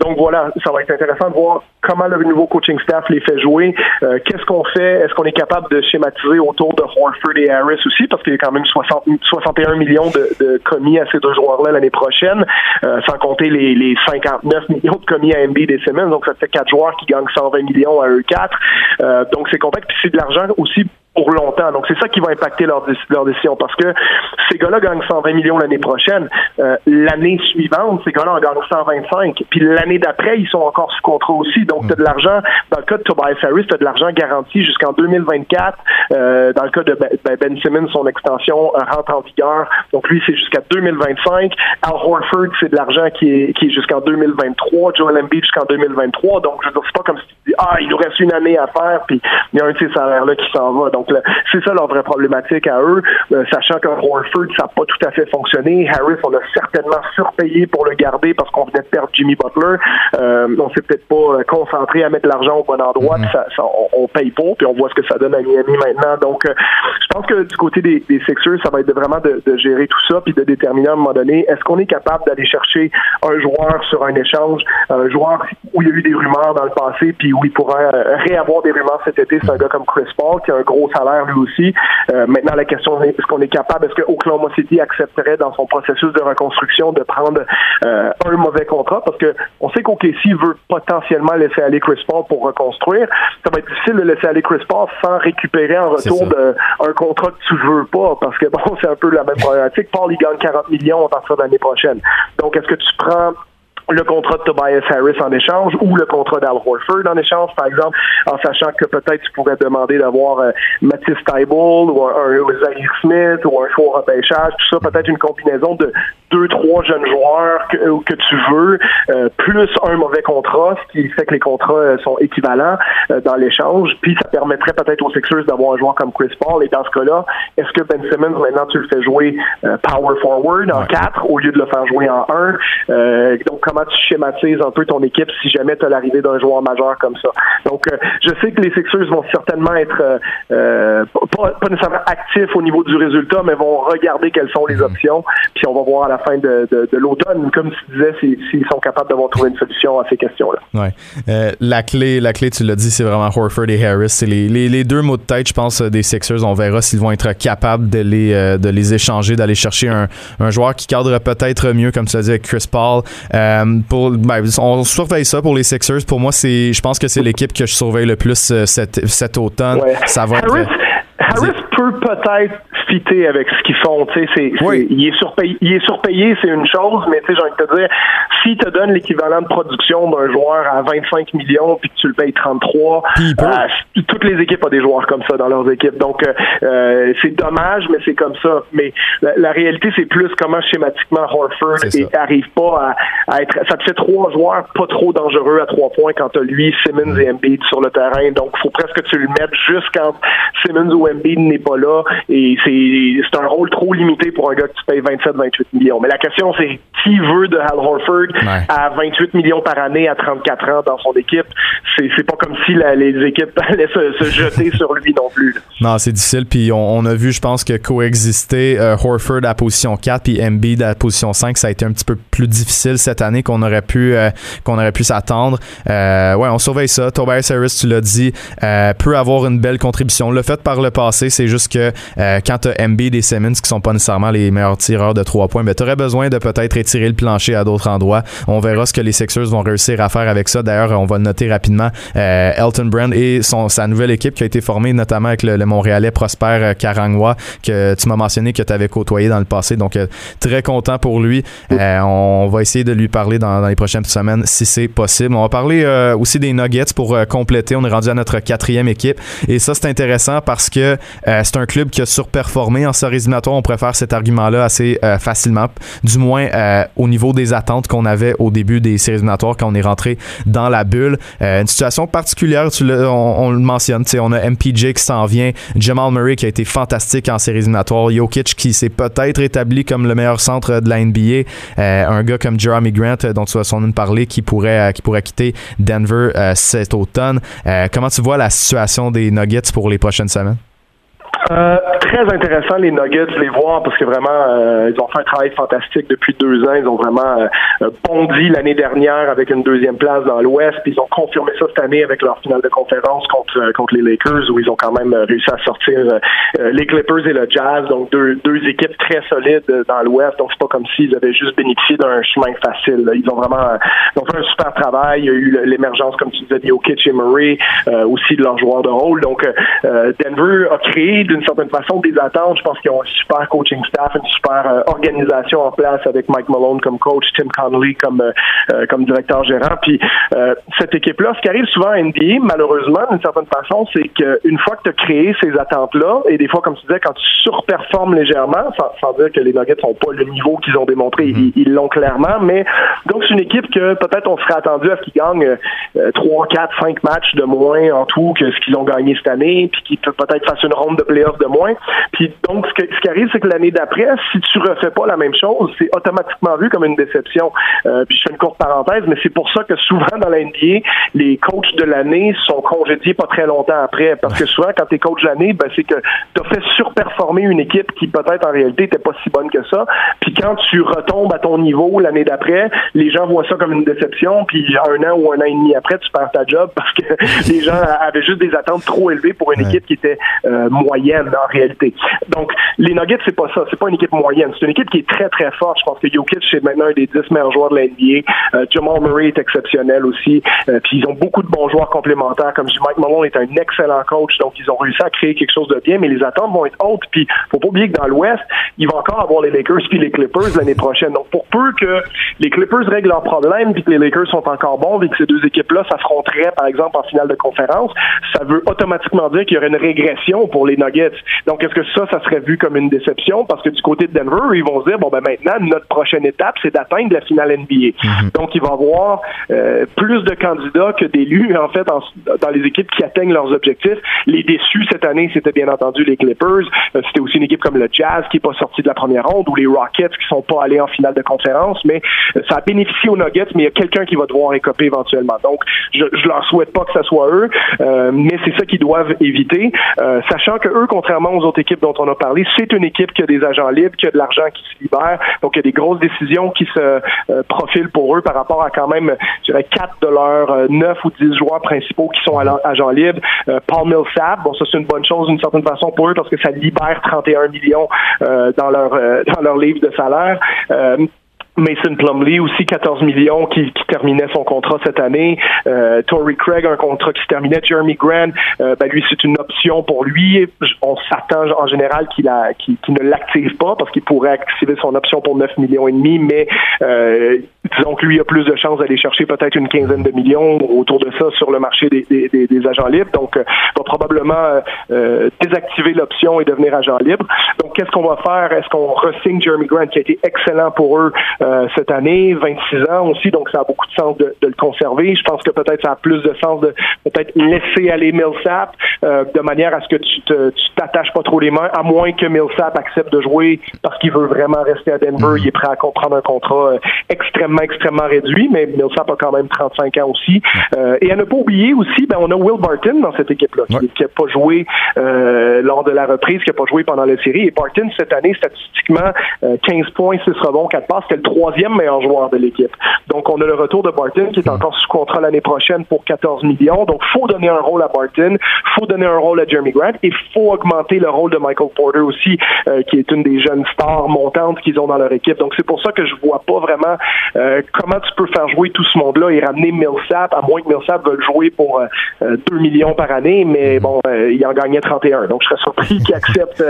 donc voilà, ça va être intéressant de voir comment le nouveau coaching staff les fait jouer. Euh, qu'est-ce qu'on fait? Est-ce qu'on est capable de schématiser autour de Horford et Harris aussi? Parce qu'il y a quand même 60, 61 millions de, commis à ces deux joueurs-là l'année prochaine, euh, sans compter les, les, 59 millions de commis à MB des semaines. Donc, ça fait quatre joueurs qui gagnent 120 millions à eux quatre. Euh, donc, c'est complexe. Puis c'est de l'argent aussi pour longtemps. Donc, c'est ça qui va impacter leur, décision parce que ces gars-là gagnent 120 millions l'année prochaine. Euh, l'année suivante, ces gars-là en gagnent 125. Puis l'année d'après, ils sont encore sous contrat aussi. Donc, tu as de l'argent, dans le cas de Tobias Harris, tu as de l'argent garanti jusqu'en 2024. Euh, dans le cas de Ben, ben, ben Simmons, son extension euh, rentre en vigueur. Donc, lui, c'est jusqu'à 2025. Al Horford, c'est de l'argent qui est, qui est jusqu'en 2023. Joel Embiid jusqu'en 2023. Donc, je veux dire, c'est pas comme si tu dis, ah, il nous reste une année à faire, puis il y a un de ces salaires-là qui s'en va. Donc, c'est ça leur vraie problématique à eux, euh, sachant qu'un Horford, ça n'a pas tout à fait fonctionné. Harris, on a certainement surpayé pour le garder parce qu'on venait de perdre Jimmy Butler. Euh, on s'est peut-être pas concentré à mettre l'argent au bon endroit, mm-hmm. ça, on, paye pas, puis on voit ce que ça donne à Miami maintenant. Donc, euh, pense que du côté des, des Sixers, ça va être vraiment de, de, gérer tout ça, puis de déterminer à un moment donné, est-ce qu'on est capable d'aller chercher un joueur sur un échange, un joueur où il y a eu des rumeurs dans le passé, puis où il pourrait réavoir des rumeurs cet été, c'est un gars comme Chris Paul, qui a un gros salaire lui aussi. Euh, maintenant, la question est, est-ce qu'on est capable, est-ce que Oklahoma City accepterait dans son processus de reconstruction de prendre euh, un mauvais contrat? Parce que on sait qu'OKC veut potentiellement laisser aller Chris Paul pour reconstruire. Ça va être difficile de laisser aller Chris Paul sans récupérer en retour de, un contrat que tu veux pas, parce que bon, c'est un peu la même problématique. Paul, il gagne 40 millions à partir de l'année prochaine. Donc, est-ce que tu prends le contrat de Tobias Harris en échange ou le contrat d'Al Horford en échange, par exemple, en sachant que peut-être tu pourrais demander d'avoir euh, Mathis Tybalt ou un, un Smith ou un choix repêchage, tout ça, peut-être une combinaison de deux, trois jeunes joueurs que, euh, que tu veux, euh, plus un mauvais contrat, ce qui fait que les contrats euh, sont équivalents dans l'échange, puis ça permettrait peut-être aux Sixers d'avoir un joueur comme Chris Paul, et dans ce cas-là, est-ce que Ben Simmons, maintenant, tu le fais jouer power forward en quatre au lieu de le faire jouer en un? donc, comment tu schématises un peu ton équipe si jamais tu as l'arrivée d'un joueur majeur comme ça? Donc, je sais que les Sixers vont certainement être pas, pas nécessairement actifs au niveau du résultat, mais vont regarder quelles sont les mm-hmm. options, puis on va voir à la fin de, l'automne, comme tu disais, s'ils sont capables d'avoir trouvé une solution à ces questions-là. Ouais. Euh, la clé, la clé, tu l'as dit, c'est vraiment Horford et Harris. C'est les, deux mots de tête, je pense, des Sixers. On verra s'ils vont être capables de les, euh, de les échanger, d'aller chercher un, joueur qui cadre peut-être mieux, comme tu l'as dit avec Chris Paul. Euh, pour, ben, on surveille ça pour les Sixers. Pour moi, c'est, je pense que c'est l'équipe que je surveille le plus cet, cet automne. Ça va Harris, Harris peut peut-être fitter avec ce qu'ils font. Tu sais, c'est, il est surpayé, il est surpayé, c'est une chose, mais tu sais, j'ai envie de te dire, s'il te donne l'équivalent de production d'un joueur à 25 millions puis que tu le payes 33, euh, toutes les équipes ont des joueurs comme ça dans leurs équipes. Donc, euh, euh, c'est dommage, mais c'est comme ça. Mais la, réalité, c'est plus comment schématiquement Horford n'arrive pas à, être. Ça te fait trois joueurs pas trop dangereux à trois points quand tu as lui, Simmons et Embiid sur le terrain. Donc, il faut presque que tu le mettes juste quand Simmons ou Embiid n'est pas là. Et c'est un rôle trop limité pour un gars que tu payes 27-28 millions. Mais la question, c'est qui veut de Hal Horford à 28 millions par année à 34 ans dans son équipe? C'est pas comme si les équipes allaient se, jeter sur lui non plus. Non, c'est difficile. Puis on, a vu, je pense, que coexister euh, Horford à position 4 puis Embiid à position 5, ça a été un petit peu plus difficile cette année qu'on aurait pu euh, qu'on aurait pu s'attendre. Euh, ouais, on surveille ça. Tobias Harris, tu l'as dit, peut avoir une belle contribution. Le fait par le passé, c'est juste que quand tu as Embiid et Simmons qui sont pas nécessairement les meilleurs tireurs de trois points, mais tu aurais besoin de peut-être étirer le plancher à d'autres endroits. On verra ce que les Sixers vont réussir à faire avec ça. D'ailleurs, on va le noter rapidement. Euh, Elton Brand et sa nouvelle équipe qui a été formée notamment avec le, Montréalais Prosper euh, Karangwa que tu m'as mentionné que tu avais côtoyé dans le passé. Donc, euh, très content pour lui. on va essayer de lui parler dans, les prochaines semaines si c'est possible. On va parler aussi des Nuggets pour compléter. On est rendu à notre quatrième équipe. Et ça, c'est intéressant parce que c'est un club qui a surperformé en séries éliminatoires. On préfère cet argument-là assez facilement, du moins au niveau des attentes qu'on avait au début des séries éliminatoires quand on est rentré dans la bulle. Euh, une situation particulière, on, le mentionne, on a MPJ qui s'en vient, Jamal Murray qui a été fantastique en séries éliminatoires, Jokic qui s'est peut-être établi comme le meilleur centre de la NBA, euh, un gars comme Jeremy Grant euh, dont tu vas sans doute parler qui pourrait, qui pourrait quitter Denver cet automne. comment tu vois la situation des Nuggets pour les prochaines semaines? Euh, très intéressant les Nuggets, les voir parce que vraiment euh, ils ont fait un travail fantastique depuis deux ans. Ils ont vraiment euh, bondi l'année dernière avec une deuxième place dans l'Ouest. Puis ils ont confirmé ça cette année avec leur finale de conférence contre contre les Lakers où ils ont quand même réussi à sortir les Clippers et le Jazz. Donc deux, deux équipes très solides dans l'Ouest. Donc c'est pas comme s'ils avaient juste bénéficié d'un chemin facile. Ils ont vraiment ils ont fait un super travail. Il y a eu l'émergence, comme tu disais, Jokic et Murray, aussi de leurs joueurs de rôle. Donc Denver a créé d'une certaine façon des attentes. Je pense qu'ils ont un super coaching staff, une super euh, organisation en place avec Mike Malone comme coach, Tim Connolly comme euh, euh, comme directeur gérant. Puis cette équipe-là, ce qui arrive souvent à NBA, malheureusement, d'une certaine façon, c'est qu'une fois que tu as créé ces attentes-là, et des fois, comme tu disais, quand tu surperformes légèrement, sans, dire que les Nuggets n'ont pas le niveau qu'ils ont démontré, mm-hmm. ils l'ont clairement, mais donc c'est une équipe que peut-être on serait attendu à ce qu'ils gagnent 3, 4, 5 matchs de moins en tout que ce qu'ils ont gagné cette année, puis qu'ils peut-être fassent une ronde de playoffs de moins. Puis donc, ce, qui arrive, c'est que l'année d'après, si tu refais pas la même chose, c'est automatiquement vu comme une déception. Euh, puis je fais une courte parenthèse, mais c'est pour ça que souvent dans la NBA, les coachs de l'année sont congédiés pas très longtemps après. Parce que souvent, quand tu es coach de l'année, ben, c'est que tu as fait surperformer une équipe qui peut-être en réalité n'était pas si bonne que ça. Puis quand tu retombes à ton niveau l'année d'après, les gens voient ça comme une déception. Puis un an ou un an et demi après, tu perds ta job parce que les gens avaient juste des attentes trop élevées pour une équipe qui était euh, moyenne en réalité. Donc, les Nuggets, c'est pas ça. C'est pas une équipe moyenne. C'est une équipe qui est très, très forte. Je pense que Jokic, c'est maintenant un des dix meilleurs joueurs de la. Euh, Jamal Murray est exceptionnel aussi. Euh, puis ils ont beaucoup de bons joueurs complémentaires. Comme je dis, Mike Malone est un excellent coach. Donc, ils ont réussi à créer quelque chose de bien, mais les attentes vont être hautes. Puis, faut pas oublier que dans l'Ouest, il va encore avoir les Lakers puis les Clippers l'année prochaine. Donc, pour peu que les Clippers règlent leurs problèmes puis que les Lakers sont encore bons et que ces deux équipes-là s'affronteraient, par exemple, en finale de conférence, ça veut automatiquement dire qu'il y aurait une régression pour les Nuggets. Donc, est-ce que ça, ça serait vu comme une déception? Parce que du côté de Denver, ils vont se dire, bon, ben maintenant, notre prochaine étape, c'est d'atteindre la finale NBA. Mhm. Donc, il va y avoir euh, plus de candidats que d'élus, en fait, dans les équipes qui atteignent leurs objectifs. Les déçus cette année, c'était bien entendu les Clippers. Euh, c'était aussi une équipe comme le Jazz qui n'est pas sorti de la première ronde ou les Rockets qui sont pas allés en finale de conférence. Mais euh, ça a bénéficié aux Nuggets, mais il y a quelqu'un qui va devoir écoper éventuellement. Donc, je, je leur souhaite pas que ce soit eux, mais c'est ça qu'ils doivent éviter, sachant que contrairement aux autres équipes dont on a parlé, c'est une équipe qui a des agents libres, qui a de l'argent qui se libère. Donc, il y a des grosses décisions qui se euh, profilent pour eux par rapport à quand même, je dirais, quatre de leurs euh, neuf ou dix joueurs principaux qui sont agents libres. Euh, Paul Millsap, bon, ça c'est une bonne chose d'une certaine façon pour eux parce que ça libère 31 millions dans leur dans leur livre de salaire. Mason Plumley aussi 14 millions qui, qui, terminait son contrat cette année. Euh, Tory Craig un contrat qui se terminait. Jeremy Grant, euh, ben lui c'est une option pour lui. On s'attend en général qu'il ne l'active pas parce qu'il pourrait activer son option pour 9 millions et demi, mais euh, disons que lui a plus de chances d'aller chercher peut-être une quinzaine de millions autour de ça sur le marché des, des, des, agents libres. Donc euh, va probablement euh, euh, désactiver l'option et devenir agent libre. Donc qu'est-ce qu'on va faire? Est-ce qu'on resigne Jeremy Grant qui a été excellent pour eux euh, cette année, 26 ans aussi, donc ça a beaucoup de sens de, le conserver. Je pense que peut-être ça a plus de sens de peut-être laisser aller Millsap euh, de manière à ce que tu te, tu t'attaches pas trop les mains, à moins que Millsap accepte de jouer parce qu'il veut vraiment rester à Denver. Mm-hmm. Il est prêt à comprendre un contrat euh, extrêmement, extrêmement réduit, mais Millsap a quand même 35 ans aussi. et à ne pas oublier aussi, ben, on a Will Barton dans cette équipe-là, qui n'a pas joué lors de la reprise, qui n'a pas joué pendant la série. Et Barton, cette année, statistiquement, 15 points, 6 rebonds, 4 passes, c'était le troisième meilleur joueur de l'équipe. Donc, on a le retour de Barton qui est encore sous contrat l'année prochaine pour 14 millions. Donc, faut donner un rôle à Barton, faut donner un rôle à Jeremy Grant et faut augmenter le rôle de Michael Porter aussi, euh, qui est une des jeunes stars montantes qu'ils ont dans leur équipe. Donc, c'est pour ça que je vois pas vraiment euh, comment tu peux faire jouer tout ce monde-là et ramener Millsap, à moins que Millsap veuille jouer pour 2 euh, millions par année, mais bon, il en gagnait 31. Donc, je serais surpris qu'il accepte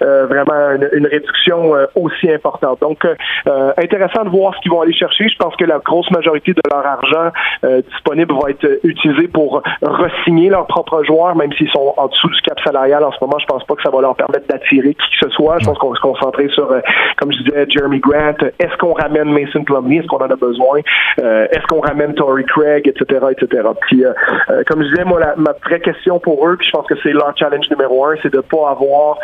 vraiment une, une réduction aussi importante. Donc, intéressant de voir ce qu'ils vont aller chercher. Je pense que la grosse majorité de leur argent euh, disponible va être utilisé pour resigner leurs propres joueurs, même s'ils sont en dessous du cap salarial en ce moment. Je pense pas que ça va leur permettre d'attirer qui que ce soit. Je pense qu'on va se concentrer sur, euh, comme je disais, Jeremy Grant. Est-ce qu'on ramène Mason Plumlee? Est-ce qu'on en a besoin? Euh, est-ce qu'on ramène Tory Craig, etc., etc. Puis, comme je disais, moi, ma vraie question pour eux, puis je pense que c'est leur challenge numéro un, c'est de pas avoir,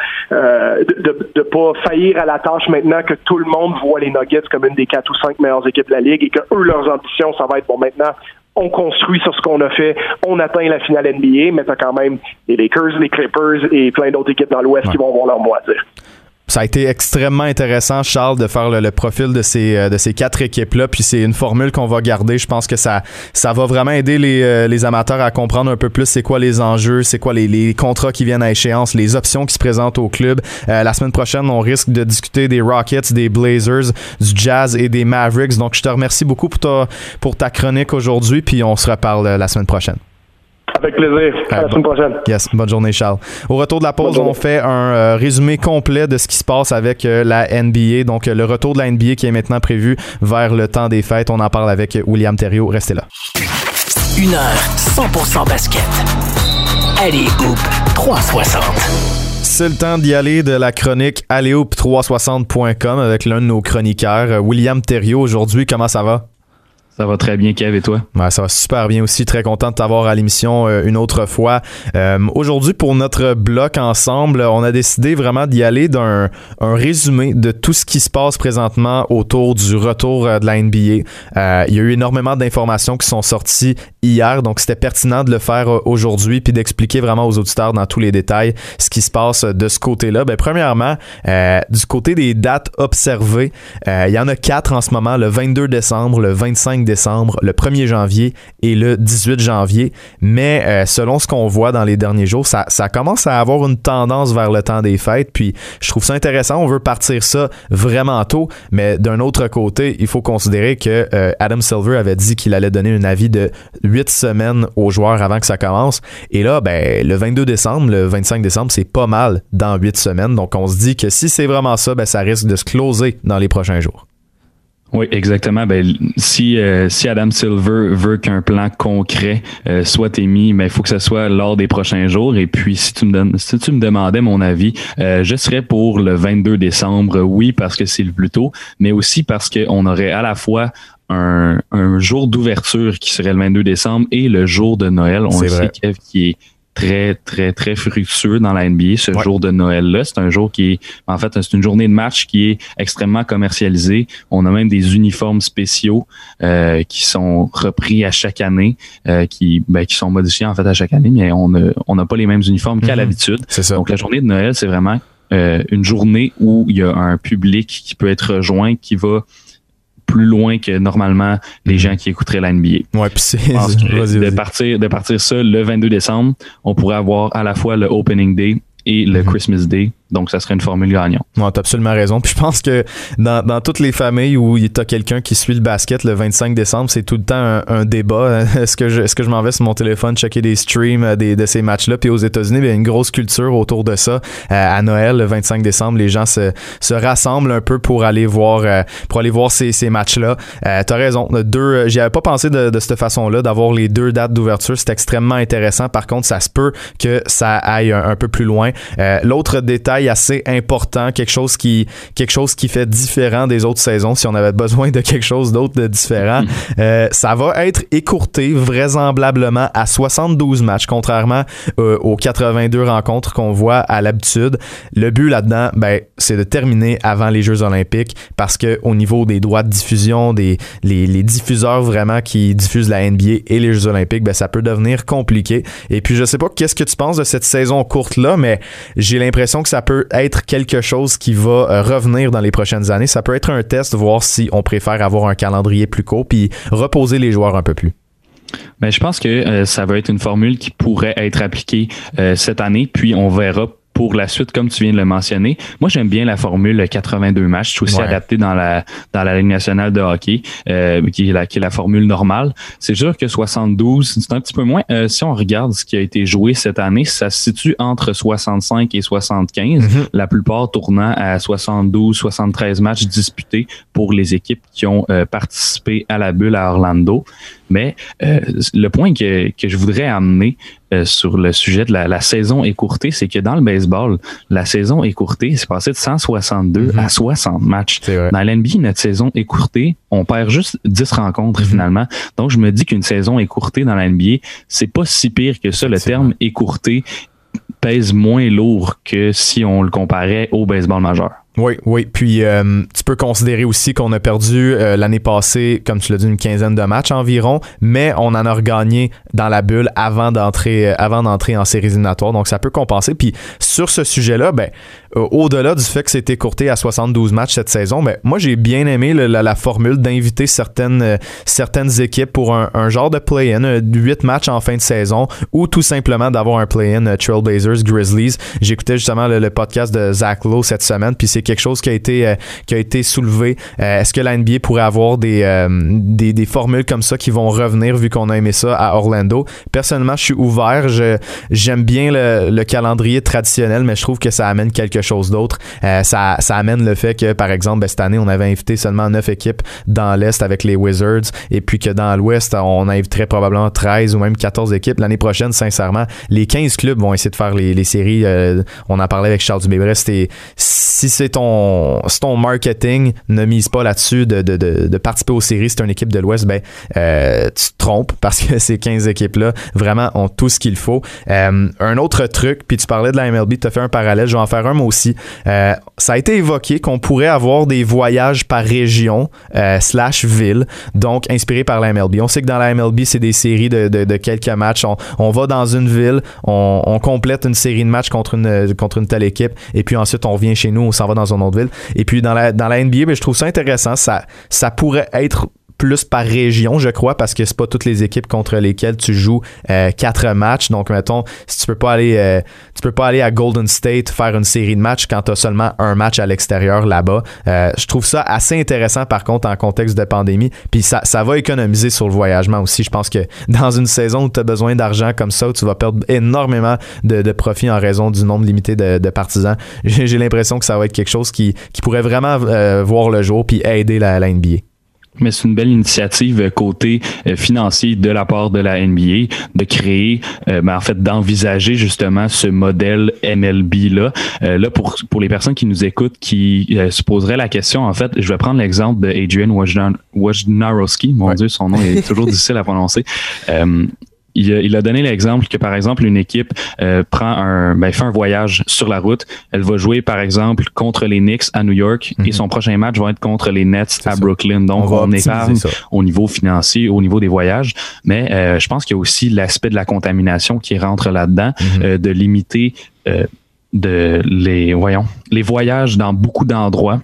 de, de, pas faillir à la tâche maintenant que tout le monde voit les Nuggets comme une des quatre ou cinq meilleures équipes de la ligue et que eux, leurs ambitions, ça va être bon maintenant on construit sur ce qu'on a fait, on atteint la finale NBA, mais t'as quand même les Lakers, les Clippers et plein d'autres équipes dans l'Ouest qui vont avoir leur mot à dire ça a été extrêmement intéressant, Charles, de faire le, profil de ces, euh, de ces quatre équipes-là. Puis c'est une formule qu'on va garder. Je pense que ça, ça va vraiment aider les, euh, les amateurs à comprendre un peu plus c'est quoi les enjeux, c'est quoi les, les, contrats qui viennent à échéance, les options qui se présentent au club. Euh, la semaine prochaine, on risque de discuter des Rockets, des Blazers, du Jazz et des Mavericks. Donc, je te remercie beaucoup pour ta, pour ta chronique aujourd'hui. Puis on se reparle la semaine prochaine. Avec plaisir. À la semaine prochaine. Yes. Bonne journée, Charles. Au retour de la pause, on fait un euh, résumé complet de ce qui se passe avec euh, la NBA. Donc, euh, le retour de la NBA qui est maintenant prévu vers le temps des fêtes. On en parle avec William Thériault. Restez là. Une heure 100% basket. Allez, Hoop 360. C'est le temps d'y aller de la chronique alléoop360.com avec l'un de nos chroniqueurs, William Thériault. Aujourd'hui, comment ça va? Ça va très bien, Kev, et toi? ça va super bien aussi. Très content de t'avoir à l'émission euh, une autre fois. Euh, aujourd'hui, pour notre bloc ensemble, on a décidé vraiment d'y aller d'un un résumé de tout ce qui se passe présentement autour du retour euh, de la NBA. il y a eu énormément d'informations qui sont sorties hier, donc c'était pertinent de le faire aujourd'hui puis d'expliquer vraiment aux auditeurs dans tous les détails ce qui se passe de ce côté-là. Ben, premièrement, du côté des dates observées, il y en a quatre en ce moment, le 22 décembre, le 25 décembre, le 1er janvier et le 18 janvier. Mais euh, selon ce qu'on voit dans les derniers jours, ça, commence à avoir une tendance vers le temps des fêtes. Puis je trouve ça intéressant. On veut partir ça vraiment tôt. Mais d'un autre côté, il faut considérer que euh, Adam Silver avait dit qu'il allait donner un avis de 8 semaines aux joueurs avant que ça commence. Et là, ben, le 22 décembre, le 25 décembre, c'est pas mal dans 8 semaines. Donc on se dit que si c'est vraiment ça, ben, ça risque de se closer dans les prochains jours. Oui, exactement. Ben, si, euh, si Adam Silver veut qu'un plan concret euh, soit émis, ben, il faut que ce soit lors des prochains jours. Et puis, si tu me, donnes, si tu me demandais mon avis, euh, je serais pour le 22 décembre. Oui, parce que c'est le plus tôt, mais aussi parce qu'on aurait à la fois un, un jour d'ouverture qui serait le 22 décembre et le jour de Noël. On le sait, Kev, qui est très, très, très fructueux dans la NBA, ce jour de Noël-là. C'est un jour qui est, en fait, c'est une journée de match qui est extrêmement commercialisée. On a même des uniformes spéciaux euh, qui sont repris à chaque année, euh, qui, ben, qui sont modifiés en fait à chaque année, mais on n'a on pas les mêmes uniformes qu'à mhm. l'habitude. Donc la journée de Noël, c'est vraiment euh, une journée où il y a un public qui peut être rejoint, qui va plus loin que normalement les mhm. gens qui écouteraient la NBA. Ouais, puis c'est de partir de partir ça le 22 décembre, on pourrait avoir à la fois le opening day et le mhm. Christmas day donc, ça serait une formule gagnante. tu as absolument raison. Puis je pense que dans, dans toutes les familles où tu as quelqu'un qui suit le basket le 25 décembre, c'est tout le temps un, débat. Est-ce que je, est-ce que je m'en vais sur mon téléphone checker des streams euh, des, de ces matchs-là? Puis aux États-Unis, il y a une grosse culture autour de ça. Euh, à Noël, le 25 décembre, les gens se, se rassemblent un peu pour aller voir, euh, pour aller voir ces, ces matchs-là. Euh, tu as raison. Deux, j'y avais pas pensé de, de cette façon-là, d'avoir les deux dates d'ouverture. C'est extrêmement intéressant. Par contre, ça se peut que ça aille un, un peu plus loin. L'autre détail, assez important, quelque chose qui quelque chose qui fait différent des autres saisons. Si on avait besoin de quelque chose d'autre de différent, mm. euh, ça va être écourté vraisemblablement à 72 matchs, contrairement euh, aux 82 rencontres qu'on voit à l'habitude. Le but là-dedans, ben, c'est de terminer avant les Jeux Olympiques parce que au niveau des droits de diffusion, des les, les diffuseurs vraiment qui diffusent la NBA et les Jeux Olympiques, ben, ça peut devenir compliqué. Et puis je sais pas qu'est-ce que tu penses de cette saison courte là, mais j'ai l'impression que ça peut être quelque chose qui va euh, revenir dans les prochaines années. Ça peut être un test, voir si on préfère avoir un calendrier plus court puis reposer les joueurs un peu plus. Mais je pense que euh, ça va être une formule qui pourrait être appliquée euh, cette année, puis on verra pour la suite, comme tu viens de le mentionner. Moi, j'aime bien la formule 82 matchs. C'est aussi adapté dans la dans la Ligue nationale de hockey, euh, qui, est la, qui est la formule normale. C'est sûr que 72, c'est un petit peu moins. Euh, si on regarde ce qui a été joué cette année, ça se situe entre 65 et 75, mm-hmm. la plupart tournant à 72, 73 matchs disputés pour les équipes qui ont euh, participé à la bulle à Orlando. Mais euh, le point que, que je voudrais amener euh, sur le sujet de la, la saison écourtée, c'est que dans le baseball, la saison écourtée, c'est passé de 162 mhm. à 60 matchs. Dans l'NBA, notre saison écourtée, on perd juste 10 rencontres mhm. finalement. Donc, je me dis qu'une saison écourtée dans la NBA, c'est pas si pire que ça. Le terme écourté pèse moins lourd que si on le comparait au baseball majeur. Oui, oui. Puis euh, tu peux considérer aussi qu'on a perdu euh, l'année passée, comme tu l'as dit, une quinzaine de matchs environ, mais on en a regagné dans la bulle avant d'entrer, euh, avant d'entrer en séries éliminatoires. Donc ça peut compenser. Puis sur ce sujet-là, ben au-delà du fait que c'est écourté à 72 matchs cette saison, ben moi j'ai bien aimé la, formule d'inviter certaines certaines équipes pour un, genre de play-in, 8 matchs en fin de saison, ou tout simplement d'avoir un play-in Trailblazers, Grizzlies. J'écoutais justement le, le, podcast de Zach Lowe cette semaine, puis c'est quelque chose qui a été, euh, qui a été soulevé. Euh, est-ce que la NBA pourrait avoir des, euh, des, des, formules comme ça qui vont revenir vu qu'on a aimé ça à Orlando? Personnellement, je suis ouvert. J'aime bien le, le, calendrier traditionnel, mais je trouve que ça amène quelque chose d'autre. ça, ça amène le fait que, par exemple, ben, cette année, on avait invité seulement 9 équipes dans l'Est avec les Wizards et puis que dans l'Ouest, on inviterait probablement 13 ou même 14 équipes. L'année prochaine, sincèrement, les 15 clubs vont essayer de faire les, séries. on en parlait avec Charles Dubé. C'était si c'est ton, ton marketing ne mise pas là-dessus de, de, de, participer aux séries, c'est une équipe de l'Ouest, ben euh, tu te trompes parce que ces 15 équipes-là vraiment ont tout ce qu'il faut. Euh, un autre truc, puis tu parlais de la MLB, tu as fait un parallèle, je vais en faire un moi aussi. Euh, ça a été évoqué qu'on pourrait avoir des voyages par région slash ville, donc inspiré par la MLB. On sait que dans la MLB, c'est des séries de, quelques matchs. On, va dans une ville, on, complète une série de matchs contre une, contre une telle équipe, et puis ensuite on vient chez nous, on s'en va dans une autre ville. Et puis dans la, dans la NBA, ben, je trouve ça intéressant. Ça, ça pourrait être plus par région, je crois, parce que c'est pas toutes les équipes contre lesquelles tu joues euh, quatre matchs. Donc, mettons, si tu peux pas aller, euh, tu peux pas aller à Golden State faire une série de matchs quand tu as seulement un match à l'extérieur là-bas. Euh, je trouve ça assez intéressant, par contre, en contexte de pandémie. Puis ça, ça va économiser sur le voyagement aussi. Je pense que dans une saison où tu as besoin d'argent comme ça, où tu vas perdre énormément de, de profit en raison du nombre limité de, partisans, j'ai l'impression que ça va être quelque chose qui, qui pourrait vraiment voir le jour puis aider la, la NBA mais c'est une belle initiative côté euh, financier de la part de la NBA de créer, euh, ben, en fait, d'envisager justement ce modèle MLB là. Euh, là pour pour les personnes qui nous écoutent, qui se poseraient la question, en fait, je vais prendre l'exemple de Adrian Wojnarowski. Mon Dieu, son nom est toujours difficile à prononcer il a, donné l'exemple que, par exemple, une équipe euh, prend un, ben, fait un voyage sur la route. Elle va jouer, par exemple, contre les Knicks à New York et mhm. son prochain match va être contre les Nets à Brooklyn. Donc, on, épargne au niveau financier, au niveau des voyages. Mais euh, je pense qu'il y a aussi l'aspect de la contamination qui rentre là-dedans, mhm. euh, de limiter de les, voyons, les voyages dans beaucoup d'endroits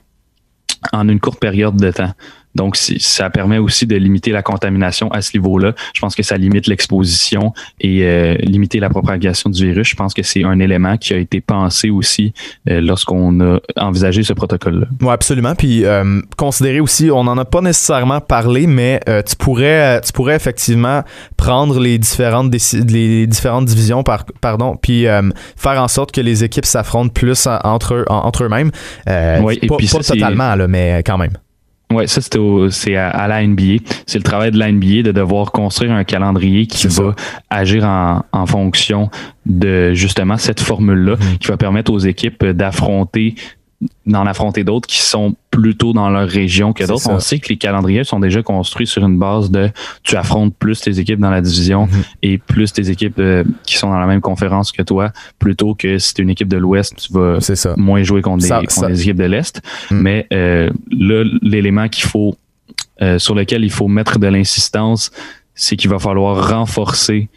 en une courte période de temps. Donc, ça permet aussi de limiter la contamination à ce niveau-là. Je pense que ça limite l'exposition et euh, limiter la propagation du virus. Je pense que c'est un élément qui a été pensé aussi euh, lorsqu'on a envisagé ce protocole-là. Oui, absolument. Puis, euh, considérer aussi, on n'en a pas nécessairement parlé, mais tu pourrais, tu pourrais effectivement prendre les différentes, les différentes divisions, par, pardon, puis faire en sorte que les équipes s'affrontent plus entre, entre eux-mêmes. oui, et pas, puis pas totalement, là, mais quand même. Ouais, ça c'est à, à, la NBA. C'est le travail de la NBA de devoir construire un calendrier qui va agir en, en, fonction de justement cette formule-là, mm-hmm. qui va permettre aux équipes d'affronter d'en affronter d'autres qui sont plutôt dans leur région que d'autres. On sait que les calendriers sont déjà construits sur une base de tu affrontes plus tes équipes dans la division mhm. et plus tes équipes euh, qui sont dans la même conférence que toi, plutôt que si tu es une équipe de l'Ouest, tu vas moins jouer contre, des, équipes de l'Est. Mhm. Mais euh, là, l'élément qu'il faut euh, sur lequel il faut mettre de l'insistance, c'est qu'il va falloir renforcer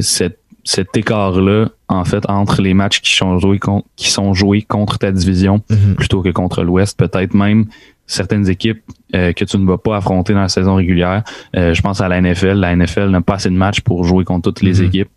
cette cet écart-là, en fait, entre les matchs qui sont joués, qui sont joués contre ta division mhm. plutôt que contre l'Ouest, peut-être même certaines équipes euh, que tu ne vas pas affronter dans la saison régulière. Euh, je pense à la NFL. La NFL n'a pas assez de matchs pour jouer contre toutes les mhm. équipes.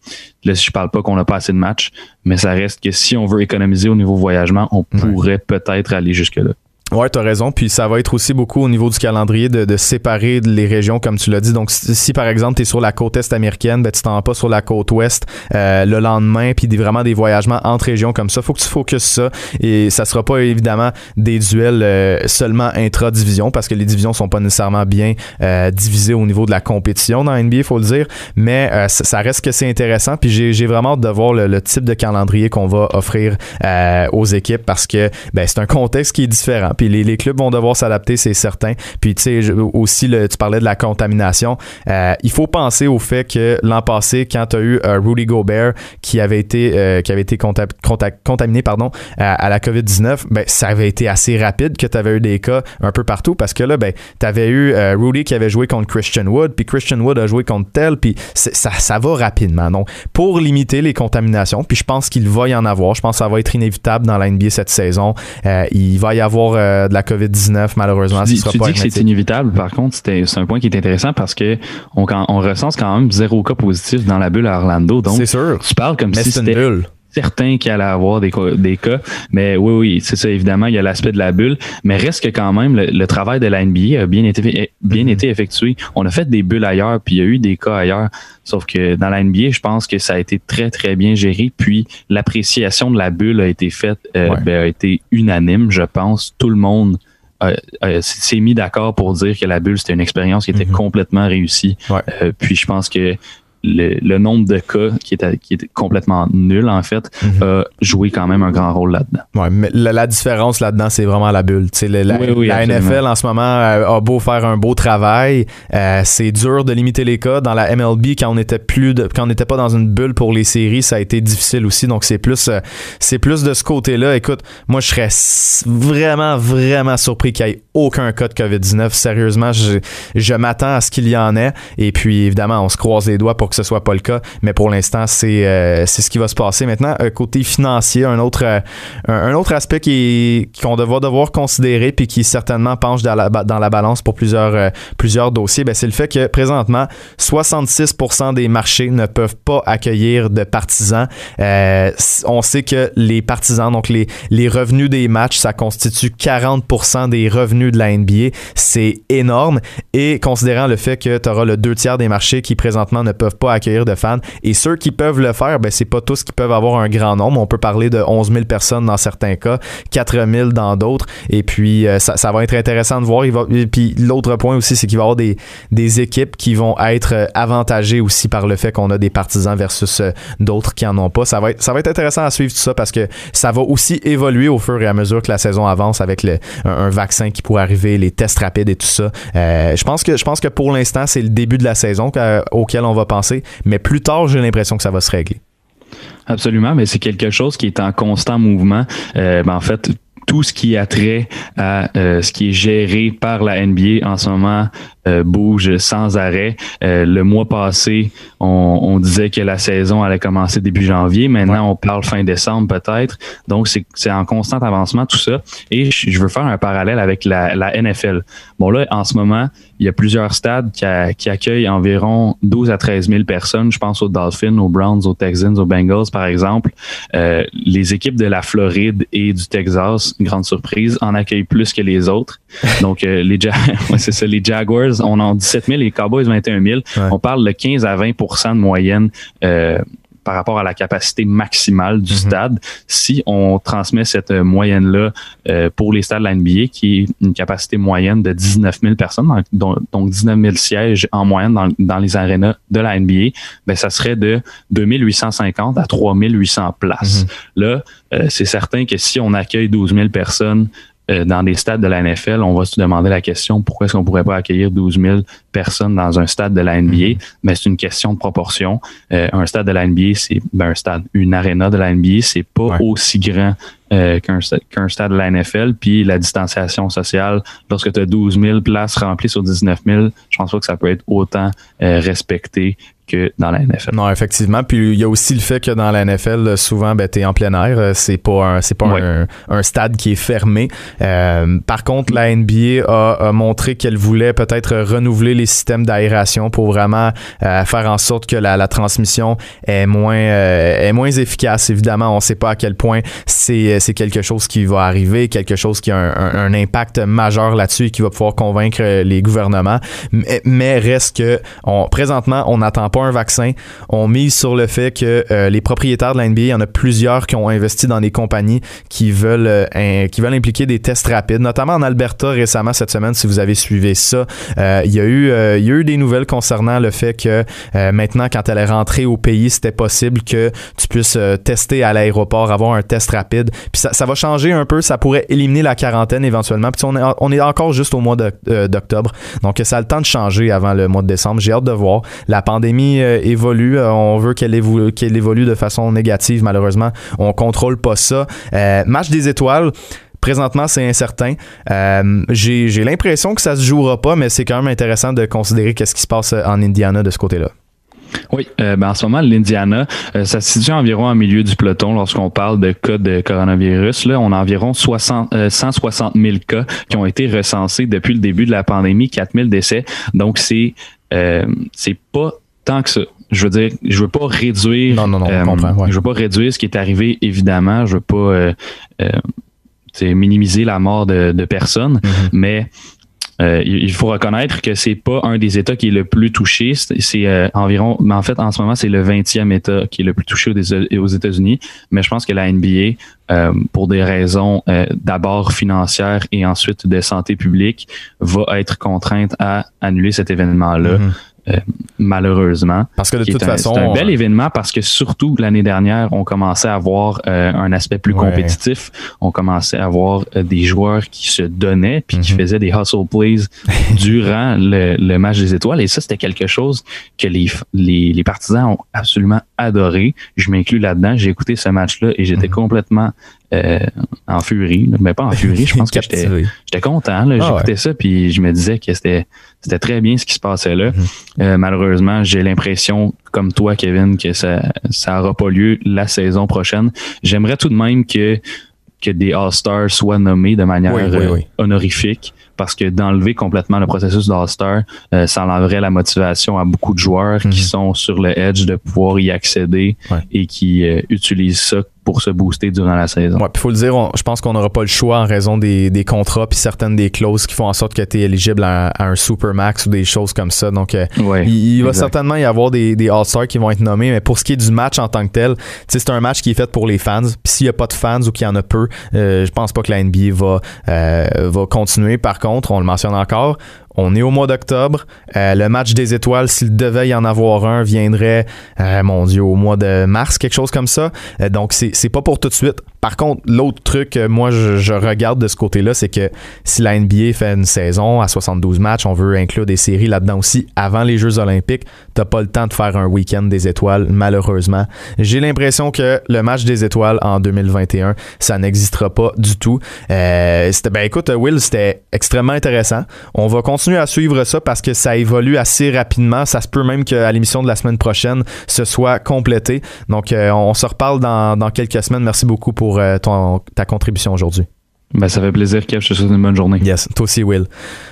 Là, si je parle pas qu'on n'a pas assez de matchs, mais ça reste que si on veut économiser au niveau voyagement, on pourrait peut-être aller jusque-là. Ouais, t'as raison. Puis ça va être aussi beaucoup au niveau du calendrier de, de séparer les régions, comme tu l'as dit. Donc, si, par exemple, tu es sur la côte est américaine, ben, tu t'en vas pas sur la côte ouest euh, le lendemain, puis des, vraiment des voyagements entre régions comme ça. Faut que tu focuses ça. Et ça sera pas évidemment des duels euh, seulement intra-division, parce que les divisions sont pas nécessairement bien euh, divisées au niveau de la compétition dans NBA, faut le dire. Mais ça, reste que c'est intéressant. Puis j'ai vraiment hâte de voir le, type de calendrier qu'on va offrir aux équipes, parce que ben, c'est un contexte qui est différent puis les, clubs vont devoir s'adapter, c'est certain. Puis tu sais, aussi, tu parlais de la contamination. Euh, il faut penser au fait que l'an passé, quand tu as eu euh, Rudy Gobert qui avait été, euh, qui avait été contaminé pardon, à, la COVID-19, ben, ça avait été assez rapide que tu avais eu des cas un peu partout parce que là, ben, tu avais eu Rudy qui avait joué contre Christian Wood, puis Christian Wood a joué contre tel, puis ça, ça va rapidement. Donc, pour limiter les contaminations, puis je pense qu'il va y en avoir, je pense que ça va être inévitable dans la NBA cette saison. il va y avoir de la COVID-19, malheureusement. Tu dis, tu dis que c'est inévitable, par contre, c'est un point qui est intéressant parce que on, on recense quand même zéro cas positif dans la bulle à Orlando. Donc, sûr. tu parles comme si c'était certain qu'il allait avoir des, des cas. Mais oui, oui, c'est ça, évidemment, il y a l'aspect de la bulle. Mais reste que quand même, le, travail de la NBA a bien été, bien mm-hmm. été effectué. On a fait des bulles ailleurs, puis il y a eu des cas ailleurs. Sauf que dans la NBA, je pense que ça a été très, très bien géré. Puis l'appréciation de la bulle a été faite, euh, ben, a été unanime, je pense. Tout le monde s'est mis d'accord pour dire que la bulle, c'était une expérience qui était mhm. complètement réussie. Euh, puis je pense que le, nombre de cas qui était complètement nul, en fait, mhm. a joué quand même un grand rôle là-dedans. Ouais, mais la, différence là-dedans, c'est vraiment la bulle. la, la NFL, en ce moment, euh, a beau faire un beau travail, euh, c'est dur de limiter les cas. Dans la MLB, quand on était plus de, quand on n'était pas dans une bulle pour les séries, ça a été difficile aussi. Donc, c'est plus, euh, c'est plus de ce côté-là. Écoute, moi, je serais vraiment, vraiment surpris qu'il y ait aucun cas de COVID-19. Sérieusement, je, je m'attends à ce qu'il y en ait. Et puis, évidemment, on se croise les doigts pour que ce soit pas le cas. Mais pour l'instant, c'est euh, ce qui va se passer. Maintenant, euh, côté financier, un autre, euh, un, autre aspect qu'on va devoir considérer puis qui certainement penche dans la, dans la balance pour plusieurs, plusieurs dossiers, ben, c'est le fait que présentement, 66% des marchés ne peuvent pas accueillir de partisans. on sait que les partisans, donc les, les revenus des matchs, ça constitue 40% des revenus de la NBA. C'est énorme. Et considérant le fait que tu auras le deux tiers des marchés qui présentement ne peuvent pas accueillir de fans. Et ceux qui peuvent le faire, ben, c'est pas tous qui peuvent avoir un grand nombre. On peut parler de 11 000 personnes dans certains cas, 4 000 dans d'autres. Et puis, euh, ça, va être intéressant de voir. Et puis, l'autre point aussi, c'est qu'il va y avoir des, des équipes qui vont être euh, avantagées aussi par le fait qu'on a des partisans versus euh, d'autres qui en ont pas. Ça va, être, ça va être intéressant à suivre tout ça parce que ça va aussi évoluer au fur et à mesure que la saison avance avec le, un, vaccin qui pourrait arriver, les tests rapides et tout ça. je pense que je pense que pour l'instant, c'est le début de la saison auquel on va penser mais plus tard, j'ai l'impression que ça va se régler. Absolument, mais c'est quelque chose qui est en constant mouvement. Euh, ben, en fait, tout ce qui a trait à euh, ce qui est géré par la NBA en ce moment euh, bouge sans arrêt. Euh, le mois passé, on, disait que la saison allait commencer début janvier. Maintenant, on parle fin décembre peut-être. Donc, c'est en constant avancement tout ça. Et je veux faire un parallèle avec la, la NFL. Bon, là, en ce moment, il y a plusieurs stades qui, qui, accueillent environ 12 à 13 000 personnes. Je pense aux Dolphins, aux Browns, aux Texans, aux Bengals, par exemple. Euh, les équipes de la Floride et du Texas, une grande surprise, en accueillent plus que les autres. Donc, les, c'est ça, les Jaguars on en 17 000, les Cowboys 21 000. On parle de 15 à 20% de moyenne. Euh, par rapport à la capacité maximale du mhm. stade. Si on transmet cette moyenne-là euh, pour les stades de la NBA, qui est une capacité moyenne de 19 000 personnes, donc, 19 000 sièges en moyenne dans, les arénas de la NBA, ben, ça serait de 2850 à 3800 places. Mhm. Là, euh, c'est certain que si on accueille 12 000 personnes euh, dans des stades de la NFL, on va se demander la question pourquoi est-ce qu'on pourrait pas accueillir 12 000 personnes dans un stade de la NBA Mais mm-hmm. ben, c'est une question de proportion. Euh, un stade de la NBA, c'est ben, un stade, une arena de la NBA, c'est pas aussi grand euh, qu'un stade de la NFL. Puis la distanciation sociale, lorsque tu as 12 000 places remplies sur 19 000, je pense pas que ça peut être autant respecté que dans la NFL. Non, effectivement. Puis il y a aussi le fait que dans la NFL, souvent, ben, tu es en plein air. Euh, c'est pas un, c'est pas un, stade qui est fermé. Euh, par contre, la NBA a, montré qu'elle voulait peut-être renouveler les systèmes d'aération pour vraiment euh, faire en sorte que la, transmission est moins, est moins efficace. Évidemment, on sait pas à quel point c'est, c'est quelque chose qui va arriver, quelque chose qui a un, impact majeur là-dessus et qui va pouvoir convaincre les gouvernements. Mais, reste que on, présentement, on n'attend pas un vaccin. On mise sur le fait que euh, les propriétaires de la il y en a plusieurs qui ont investi dans des compagnies qui veulent, euh, qui veulent impliquer des tests rapides, notamment en Alberta récemment cette semaine, si vous avez suivi ça. Euh, il, y a eu, il y a eu des nouvelles concernant le fait que maintenant, quand elle est rentrée au pays, c'était possible que tu puisses tester à l'aéroport, avoir un test rapide. Puis ça, va changer un peu. Ça pourrait éliminer la quarantaine éventuellement. Puis on est, encore juste au mois d'octobre. Donc ça a le temps de changer avant le mois de décembre. J'ai hâte de voir. La pandémie évolue. on veut qu'elle évolue, de façon négative. Malheureusement, on contrôle pas ça. match des étoiles. Présentement, c'est incertain. Euh, j'ai l'impression que ça se jouera pas, mais c'est quand même intéressant de considérer qu'est-ce qui se passe en Indiana de ce côté-là. Oui, euh, ben en ce moment, l'Indiana, euh, ça se situe environ en milieu du peloton lorsqu'on parle de cas de coronavirus. Là, on a environ 60, 160 000 cas qui ont été recensés depuis le début de la pandémie, 4 000 décès. Donc, c'est c'est pas tant que ça. Je veux dire, je veux pas réduire. Non, non, non, on comprend, Je veux pas réduire ce qui est arrivé, évidemment. Je veux pas c'est minimiser la mort de, personnes, mm-hmm. mais euh, il faut reconnaître que c'est pas un des États qui est le plus touché. C'est euh, environ, mais en fait, en ce moment, c'est le 20e État qui est le plus touché aux États-Unis. Mais je pense que la NBA, euh, pour des raisons d'abord financières et ensuite de santé publique, va être contrainte à annuler cet événement-là. Mm-hmm. Euh, malheureusement. Parce que de toute façon. C'est un bel événement parce que surtout l'année dernière, on commençait à avoir euh, un aspect plus compétitif. On commençait à avoir euh, des joueurs qui se donnaient puis qui mhm. faisaient des hustle plays durant le, match des étoiles. Et ça, c'était quelque chose que les, les, partisans ont absolument adoré. Je m'inclus là-dedans. J'ai écouté ce match-là et j'étais mhm. complètement en furie, mais pas en furie. Je pense que j'étais content. Ah J'écoutais ça puis je me disais que c'était c'était très bien ce qui se passait là. Mhm. Euh, malheureusement, j'ai l'impression, comme toi, Kevin, que ça ça aura pas lieu la saison prochaine. J'aimerais tout de même que que des All-Stars soient nommés de manière euh, honorifique parce que d'enlever complètement le processus d'All-Star, euh, ça enlèverait la motivation à beaucoup de joueurs qui mhm. sont sur le edge de pouvoir y accéder et qui euh, utilisent ça pour se booster durant la saison. Ouais, puis faut le dire, je pense qu'on n'aura pas le choix en raison des, des contrats puis certaines des clauses qui font en sorte que tu es éligible à, un super max ou des choses comme ça. Donc, euh, il, va certainement y avoir des, des All-Stars qui vont être nommés, mais pour ce qui est du match en tant que tel, c'est un match qui est fait pour les fans. Puis s'il n'y a pas de fans ou qu'il y en a peu, euh, je pense pas que la NBA va, euh, va continuer. Par contre, on le mentionne encore, on est au mois d'octobre. Euh, le match des étoiles, s'il devait y en avoir un, viendrait, euh, mon Dieu, au mois de mars, quelque chose comme ça. Euh, donc, c'est pas pour tout de suite. Par contre, l'autre truc que moi, je, regarde de ce côté-là, c'est que si la NBA fait une saison à 72 matchs, on veut inclure des séries là-dedans aussi avant les Jeux olympiques. T'as pas le temps de faire un week-end des étoiles, malheureusement. J'ai l'impression que le match des étoiles en 2021, ça n'existera pas du tout. ben écoute, Will, c'était extrêmement intéressant. On va continuer à suivre ça parce que ça évolue assez rapidement. Ça se peut même qu'à l'émission de la semaine prochaine, ce soit complété. Donc, euh, on se reparle dans, quelques semaines. Merci beaucoup pour euh, ton, ta contribution aujourd'hui. Ben, ça fait plaisir, Kev. Je te souhaite une bonne journée. Yes, toi aussi, Will.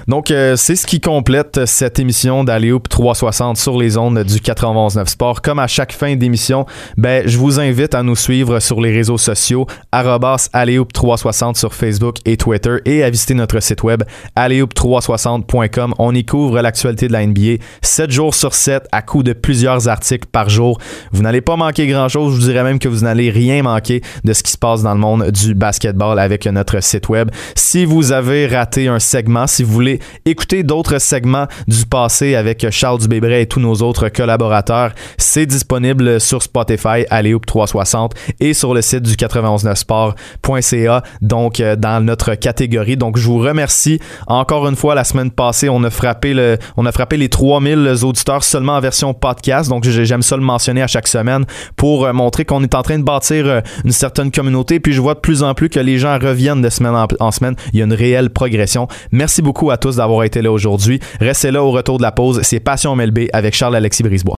Donc, euh, c'est ce qui complète cette émission d'Aléoup 360 sur les ondes du 91.9 Sport. Comme à chaque fin d'émission, ben, je vous invite à nous suivre sur les réseaux sociaux, Aléoup 360 sur Facebook et Twitter et à visiter notre site web aléoup360.com. On y couvre l'actualité de la NBA 7 jours sur 7 à coup de plusieurs articles par jour. Vous n'allez pas manquer grand-chose. Je vous dirais même que vous n'allez rien manquer de ce qui se passe dans le monde du basketball avec notre site web. Si vous avez raté un segment, si vous voulez écouter d'autres segments du passé avec Charles Dubébret et tous nos autres collaborateurs, c'est disponible sur Spotify, Aléoup 360 et sur le site du 919sport.ca, donc euh, dans notre catégorie. Donc, je vous remercie encore une fois. La semaine passée, on a frappé le, on a frappé les 3000 auditeurs seulement en version podcast. Donc, j'aime ça le mentionner à chaque semaine pour euh, montrer qu'on est en train de bâtir euh, une certaine communauté. Puis, je vois de plus en plus que les gens reviennent de semaine en, semaine. Il y a une réelle progression. Merci beaucoup à tous d'avoir été là aujourd'hui. Restez là au retour de la pause. C'est Passion MLB avec Charles-Alexis Brisebois.